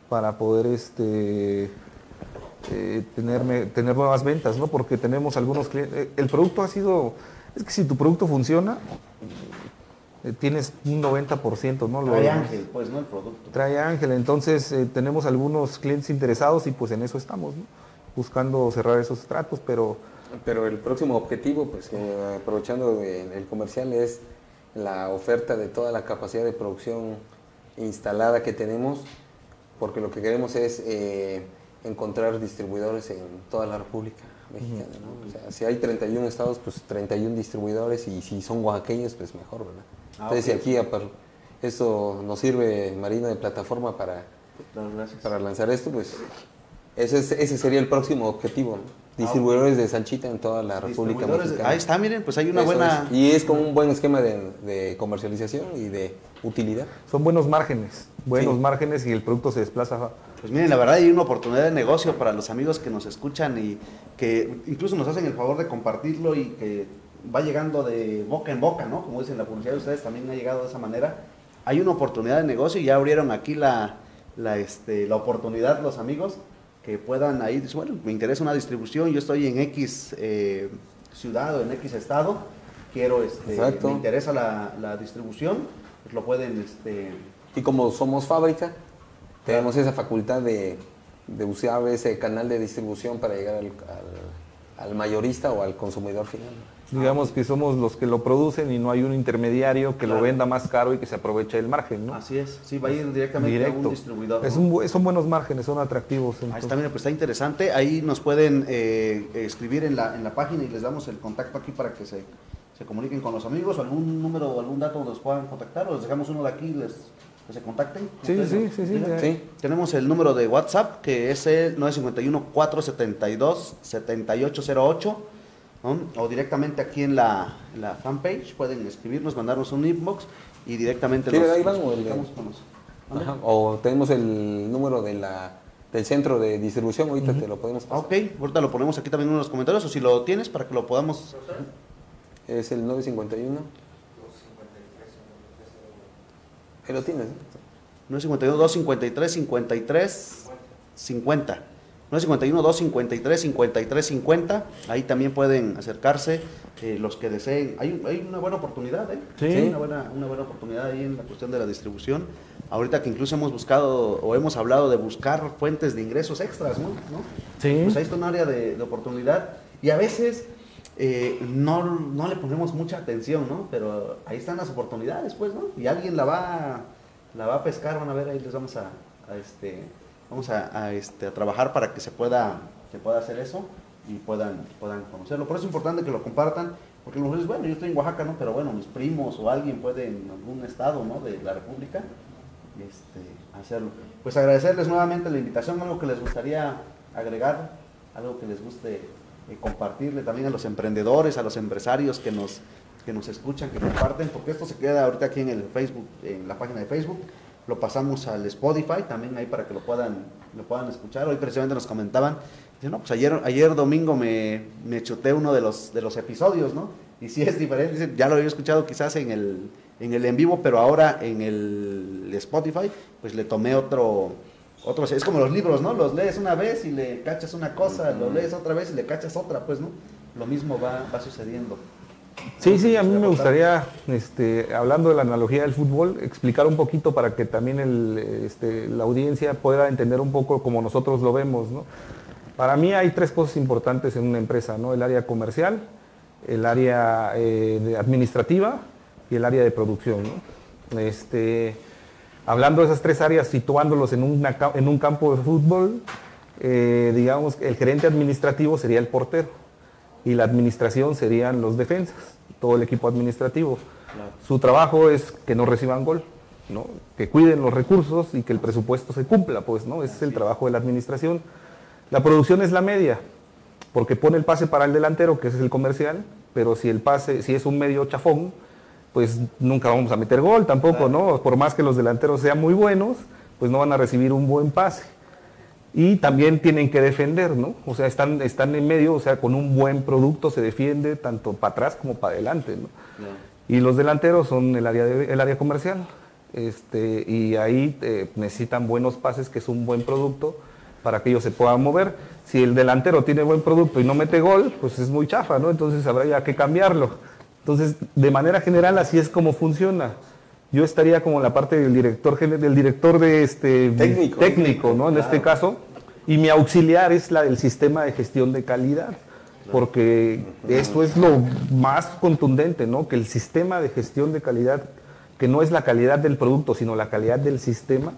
para poder este eh, tener, tener nuevas ventas, ¿no? Porque tenemos algunos clientes. El producto ha sido. Es que si tu producto funciona, eh, tienes un 90%, ¿no? Lo Trae. Ángel, pues, ¿no? El producto. Trae Ángel, entonces eh, tenemos algunos clientes interesados y pues en eso estamos, ¿no? Buscando cerrar esos tratos, pero Pero el próximo objetivo, pues eh, aprovechando el comercial, es la oferta de toda la capacidad de producción instalada que tenemos, porque lo que queremos es eh, encontrar distribuidores en toda la República Mexicana. ¿no? O sea, si hay 31 estados, pues 31 distribuidores, y si son oaxaqueños, pues mejor, ¿verdad? Ah, Entonces, ok. si aquí esto nos sirve, Marina, de plataforma para, para lanzar esto, pues ese, es- ese sería el próximo objetivo, ¿no? Distribuidores de Sanchita en toda la República Mexicana. Ahí está, miren, pues hay una Eso buena... es. Y es con un buen esquema de, de comercialización y de utilidad. son buenos márgenes, buenos Sí. márgenes y el producto se desplaza Pues miren, la verdad hay una oportunidad de negocio para los amigos que nos escuchan y que incluso nos hacen el favor de compartirlo y que va llegando de boca en boca, ¿no? Como dicen la publicidad de ustedes también ha llegado de esa manera. Hay una oportunidad de negocio y ya abrieron aquí la, la, este, la oportunidad los amigos que puedan ahí, bueno, me interesa una distribución, yo estoy en X eh, ciudad o en X estado, quiero, este, Exacto. me interesa la, la distribución, pues lo pueden, este, Y como somos fábrica, tenemos esa facultad de, de usar ese canal de distribución para llegar al, al- al mayorista o al consumidor final. Digamos que somos los que lo producen y no hay un intermediario que Claro. lo venda más caro y que se aproveche el margen, ¿no? así es, sí, va a ir directamente a un distribuidor. Es un son buenos márgenes, son atractivos. Ahí está, mira, pues está interesante. Ahí nos pueden eh, escribir en la, en la página y les damos el contacto aquí para que se, se comuniquen con los amigos o algún número o algún dato donde los puedan contactar o les dejamos uno de aquí y les, que se contacten. Sí, sí, sí, sí. Tenemos el número de WhatsApp que es el 951-472-7808 ¿no? o directamente aquí en la, en la fanpage pueden escribirnos, mandarnos un inbox y directamente ¿Quiere los- ahí, con los- O tenemos el número de la, del centro de distribución, ahorita te lo podemos pasar. ok, ahorita lo ponemos aquí también en los comentarios o si lo tienes para que lo podamos... Es el 951. Ahí lo tienes. ¿no? 952 253 53 50. 951 253 5350 Ahí también pueden acercarse eh, los que deseen. Hay, hay una buena oportunidad, ¿eh? Sí. Hay Una buena, una buena oportunidad ahí en la cuestión de la distribución. Ahorita que incluso hemos buscado o hemos hablado de buscar fuentes de ingresos extras, ¿no? ¿No? Sí. Pues ahí está un área de, de oportunidad. Y a veces eh, no, no le ponemos mucha atención, ¿no? Pero ahí están las oportunidades, pues, ¿no? Y alguien la va, la va a pescar, van a ver, ahí les vamos a, a, este, vamos a, este, a trabajar para que se pueda, se pueda hacer eso y puedan, puedan conocerlo. Por eso es importante que lo compartan, porque a lo mejor bueno, yo estoy en Oaxaca, ¿no? Pero bueno, mis primos o alguien puede en algún estado, ¿no? De la República, este, hacerlo. Pues agradecerles nuevamente la invitación, algo que les gustaría agregar, algo que les guste eh, compartirle también a los emprendedores, a los empresarios que nos, que nos escuchan, que comparten, porque esto se queda ahorita aquí en el Facebook, en la página de Facebook, lo pasamos al Spotify también ahí para que lo puedan, lo puedan escuchar. Hoy precisamente nos comentaban, dicen, no, pues ayer, ayer domingo me, me chuté uno de los, de los episodios, ¿no? Y sí es diferente, dicen, ya lo había escuchado quizás en el, en el en vivo, pero ahora en el Spotify, pues le tomé otro, otro, es como los libros, ¿no? Los lees una vez y le cachas una cosa, lo lees otra vez y le cachas otra, pues, ¿no? Lo mismo va, va sucediendo. Sí, sí, a mí me gustaría, este, hablando de la analogía del fútbol, explicar un poquito para que también el, este, la audiencia pueda entender un poco como nosotros lo vemos. ¿no? Para mí hay tres cosas importantes en una empresa, ¿no? el área comercial, el área eh, administrativa y el área de producción. ¿no? Este, hablando de esas tres áreas, situándolos en un campo de fútbol, eh, digamos, el gerente administrativo sería el portero y la administración serían los defensas, todo el equipo administrativo. Su trabajo es que no reciban gol, ¿no? que cuiden los recursos y que el presupuesto se cumpla, pues, ¿no? Ese es el trabajo de la administración. La producción es la media, porque pone el pase para el delantero, que ese es el comercial, pero si el pase, si es un medio chafón, pues nunca vamos a meter gol tampoco, ¿no? Por más que los delanteros sean muy buenos, pues no van a recibir un buen pase. Y también tienen que defender, ¿no? O sea, están, están en medio, o sea, con un buen producto se defiende tanto para atrás como para adelante, ¿no? Y los delanteros son el área, de- el área comercial. Este, y ahí eh, necesitan buenos pases, que es un buen producto, para que ellos se puedan mover. Si el delantero tiene buen producto y no mete gol, pues es muy chafa, ¿no? Entonces habría que cambiarlo. Entonces, de manera general, así es como funciona. Yo estaría como en la parte del director, del director de este Técnico. técnico ¿no? En este caso. Y mi auxiliar es la del sistema de gestión de calidad. Porque esto es lo más contundente, ¿no? Que el sistema de gestión de calidad, que no es la calidad del producto, sino la calidad del sistema,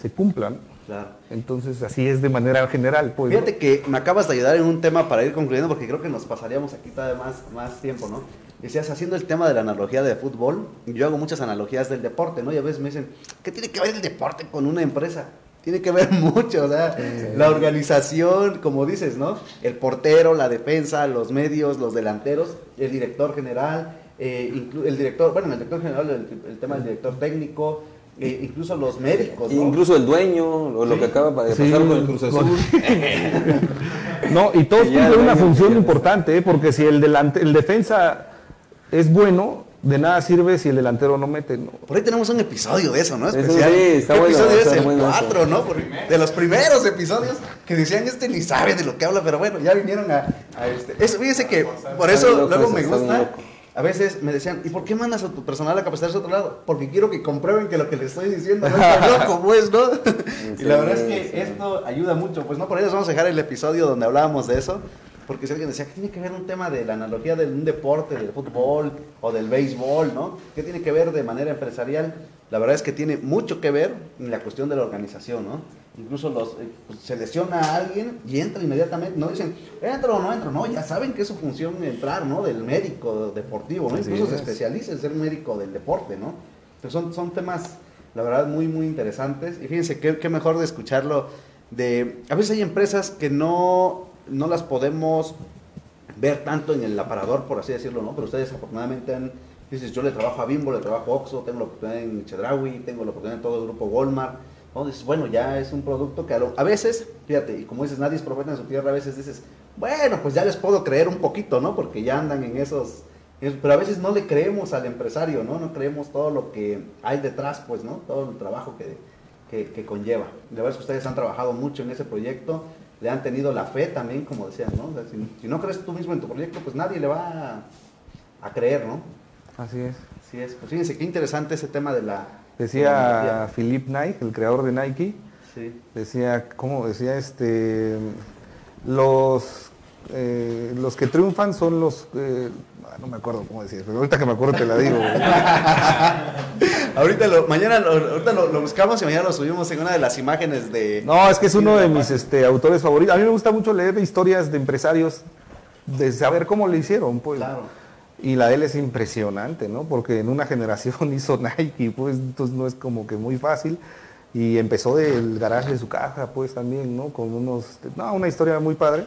se cumplan. Claro. Entonces, así es de manera general. Pues, ¿no? Fíjate que me acabas de ayudar en un tema para ir concluyendo, porque creo que nos pasaríamos aquí todavía más, más tiempo, ¿no? Decías, haciendo el tema de la analogía de fútbol, yo hago muchas analogías del deporte, ¿no? Y a veces me dicen, ¿qué tiene que ver el deporte con una empresa? Tiene que ver mucho, o sea, la organización, como dices, ¿no? El portero, la defensa, los medios, los delanteros, el director general, eh, inclu- el director, bueno, el director general, el, el tema del director técnico, eh, incluso los médicos, ¿no? Incluso el dueño, o lo que acaba de Sí, pasar con el Cruz Azul. No, y todos cumplen una función importante, ¿eh? porque si el, delante, el defensa es bueno, de nada sirve si el delantero no mete. ¿no? Por ahí tenemos un episodio de eso, ¿no? Eso Especial. sí, está ¿Qué bueno, episodio está es el bueno eso. 4, ¿no? Por- de los primeros episodios que decían este ni sabe de lo que habla, pero bueno, ya vinieron a, a este. Eso, fíjese que por eso loco luego eso, me gusta. A veces me decían, ¿y por qué mandas a tu personal a capacitarse a otro lado? Porque quiero que comprueben que lo que les estoy diciendo no está loco, pues, ¿no? y la verdad es que esto ayuda mucho. Pues no, por les vamos a dejar el episodio donde hablábamos de eso. Porque si alguien decía, ¿qué tiene que ver un tema de la analogía de un deporte, del fútbol o del béisbol, ¿no? ¿Qué tiene que ver de manera empresarial? La verdad es que tiene mucho que ver en la cuestión de la organización, ¿no? Incluso los, eh, pues, se lesiona a alguien y entra inmediatamente, no dicen, entro o no entro, no, ya saben que es su función entrar, ¿no? Del médico deportivo, ¿no? Así Incluso se es. especializa en ser médico del deporte, ¿no? Entonces son, son temas, la verdad, muy, muy interesantes. Y fíjense, qué, qué mejor de escucharlo de... A veces hay empresas que no, no las podemos ver tanto en el aparador, por así decirlo, ¿no? Pero ustedes afortunadamente han... Dices, yo le trabajo a Bimbo, le trabajo a Oxxo, tengo la oportunidad en Chedraui, tengo la oportunidad en todo el grupo Walmart. ¿no? Dices, bueno, ya es un producto que a, veces, fíjate, y como dices, nadie es profeta en su tierra, a veces dices, bueno, pues ya les puedo creer un poquito, ¿no? Porque ya andan en esos... Pero a veces no le creemos al empresario, ¿no? No creemos todo lo que hay detrás, pues, ¿no? Todo el trabajo que, que, que conlleva. La verdad es que ustedes han trabajado mucho en ese proyecto le han tenido la fe también, como decían, ¿no? O sea, si, si no crees tú mismo en tu proyecto, pues nadie le va a, a creer, ¿no? Así es. Así es. Pues fíjense qué interesante ese tema de la... de Decía energía. Philip Knight, el creador de Nike, Sí. decía, ¿cómo decía este? Los, eh, los que triunfan son los, eh, ah, no me acuerdo cómo decía, pero ahorita que me acuerdo te la digo. Ahorita lo, mañana lo, ahorita lo, lo buscamos y mañana lo subimos en una de las imágenes de... No, es que es uno de mis este, autores favoritos. A mí me gusta mucho leer historias de empresarios, de saber cómo le hicieron, pues. Claro. Y la de él es impresionante, ¿no? Porque en una generación hizo Nike, pues entonces no es como que muy fácil. Y empezó del garaje de su caja, pues también, ¿no? Con unos, no, una historia muy padre.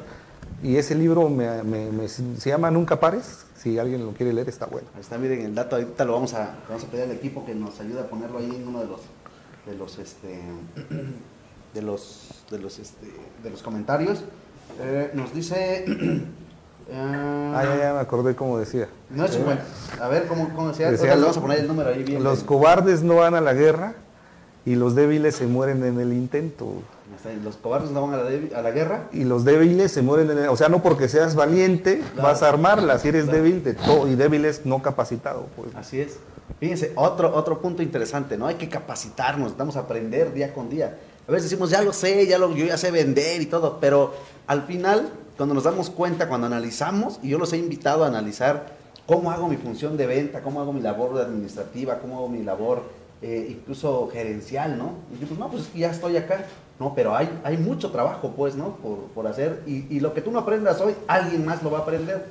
Y ese libro me- me- me- se llama Nunca Pares. Si alguien lo quiere leer, está bueno. Ahí está, miren el dato, ahorita lo vamos a, vamos a pedir al equipo que nos ayude a ponerlo ahí en uno de los, de los, este, de los, de los, este, de los comentarios. Eh, nos dice, eh, Ah, ya, ya me acordé cómo decía. no es 50. A ver, ¿cómo, cómo decía? Decía, vamos a poner el número ahí bien. Los bien. cobardes no van a la guerra y los débiles se mueren en el intento. Los cobardes no van a la, a la guerra. Y los débiles se mueren en el... O sea, no porque seas valiente Claro. vas a armarla. Si eres Claro. débil de todo y débil es no capacitado. Pues. Así es. Fíjense, otro, otro punto interesante, ¿no? Hay que capacitarnos, necesitamos aprender día con día. A veces decimos, ya lo sé, ya lo, yo ya sé vender y todo, pero al final, cuando nos damos cuenta, cuando analizamos, y yo los he invitado a analizar cómo hago mi función de venta, cómo hago mi labor administrativa, cómo hago mi labor eh, incluso gerencial, ¿no? Y digo, pues no, pues ya estoy acá. No, pero hay, hay mucho trabajo, pues, ¿no? Por, por hacer, y, y lo que tú no aprendas hoy, alguien más lo va a aprender.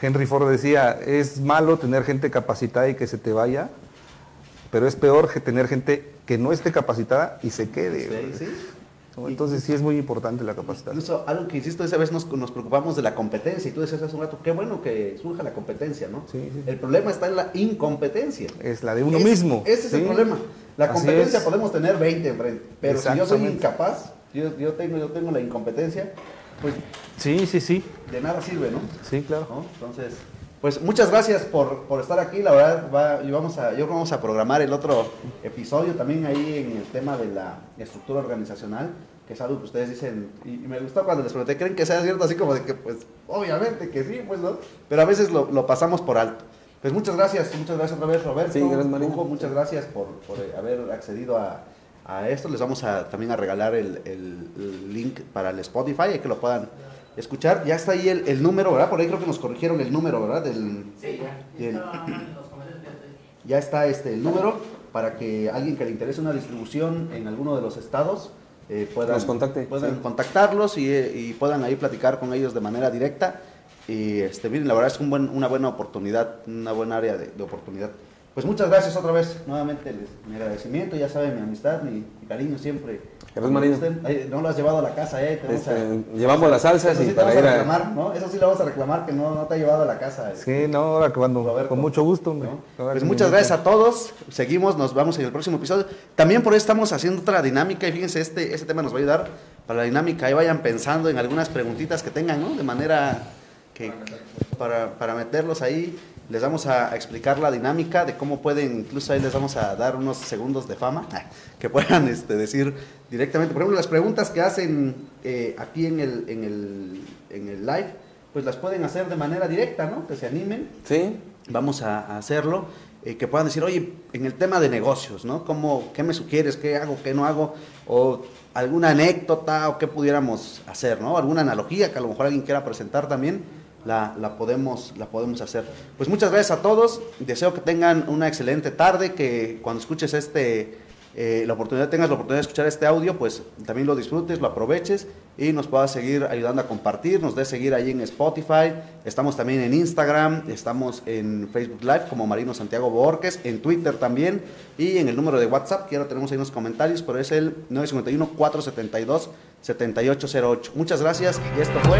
Henry Ford decía, es malo tener gente capacitada y que se te vaya, pero es peor que tener gente que no esté capacitada y se quede. Sí, sí. ¿No? Entonces sí es muy importante la capacitación. Incluso algo que insisto, esa vez nos, nos preocupamos de la competencia y tú decías hace un rato, qué bueno que surja la competencia, ¿no? Sí, sí. El problema está en la incompetencia. Es la de uno Es- mismo. Ese es el problema. La competencia podemos tener 20 enfrente, pero si yo soy incapaz, yo, yo, tengo, yo tengo la incompetencia, pues Sí, sí, sí. de nada sirve, ¿no? Sí, claro. ¿no? Entonces, pues muchas gracias por, por estar aquí. La verdad, va- y vamos a, yo creo que vamos a programar el otro episodio también ahí en el tema de la estructura organizacional, que es algo que ustedes dicen, y, y me gustó cuando les pregunté, ¿creen que sea cierto? Así como de que, pues, obviamente que sí, pues, ¿no? Pero a veces lo, lo pasamos por alto. Pues muchas gracias, muchas gracias otra vez, Roberto. Sí, gracias. Hugo, muchas gracias por, por, eh, haber accedido a, a esto. Les vamos a también a regalar el, el- el link para el Spotify, que lo puedan escuchar. Ya está ahí el, el número, ¿verdad? Por ahí creo que nos corrigieron el número, ¿verdad? Del, Sí, ya. Estoy. ya está este el número para que alguien que le interese una distribución en alguno de los estados eh, puedan, contacte, puedan sí. contactarlos y, y puedan ahí platicar con ellos de manera directa. Y este, miren, la verdad es un buen, una buena oportunidad, una buena área de, de oportunidad. Pues muchas gracias otra vez, nuevamente les, mi agradecimiento, ya saben, mi amistad, mi, mi cariño siempre. Marino. Ahí, no lo has llevado a la casa, ¿eh? Te vamos a- Este, llevamos las salsas Eso y sí te para vamos ir a reclamar, ¿no? Eso sí le vamos a reclamar que no, no te ha llevado a la casa. Sí, no, ahora cuando, Roberto. con mucho gusto. ¿no? Pues muchas gracias a todos. Seguimos, nos vamos en el próximo episodio. También por eso estamos haciendo otra dinámica y fíjense, este, este tema nos va a ayudar para la dinámica. Ahí vayan pensando en algunas preguntitas que tengan, ¿no? De manera que para, para meterlos ahí. Les vamos a explicar la dinámica de cómo pueden, incluso ahí les vamos a dar unos segundos de fama, que puedan este, decir directamente. Por ejemplo, las preguntas que hacen eh, aquí en el, en, el, en el live, pues las pueden hacer de manera directa, ¿no? Que se animen Sí, vamos a, a hacerlo, eh, que puedan decir, oye, en el tema de negocios, ¿no? ¿Cómo, ¿Qué me sugieres? ¿Qué hago? ¿Qué no hago? O alguna anécdota o qué pudiéramos hacer, ¿no? Alguna analogía que a lo mejor alguien quiera presentar también, la, la podemos, la podemos hacer. Pues muchas gracias a todos, deseo que tengan una excelente tarde, que cuando escuches este, eh, la oportunidad, tengas la oportunidad de escuchar este audio, pues también lo disfrutes, lo aproveches y nos puedas seguir ayudando a compartir, nos des seguir ahí en Spotify, estamos también en Instagram, estamos en Facebook Live como Marino Santiago Borges, en Twitter también y en el número de WhatsApp, que ahora tenemos ahí unos comentarios, pero es el 951-472-7808. Muchas gracias y esto fue...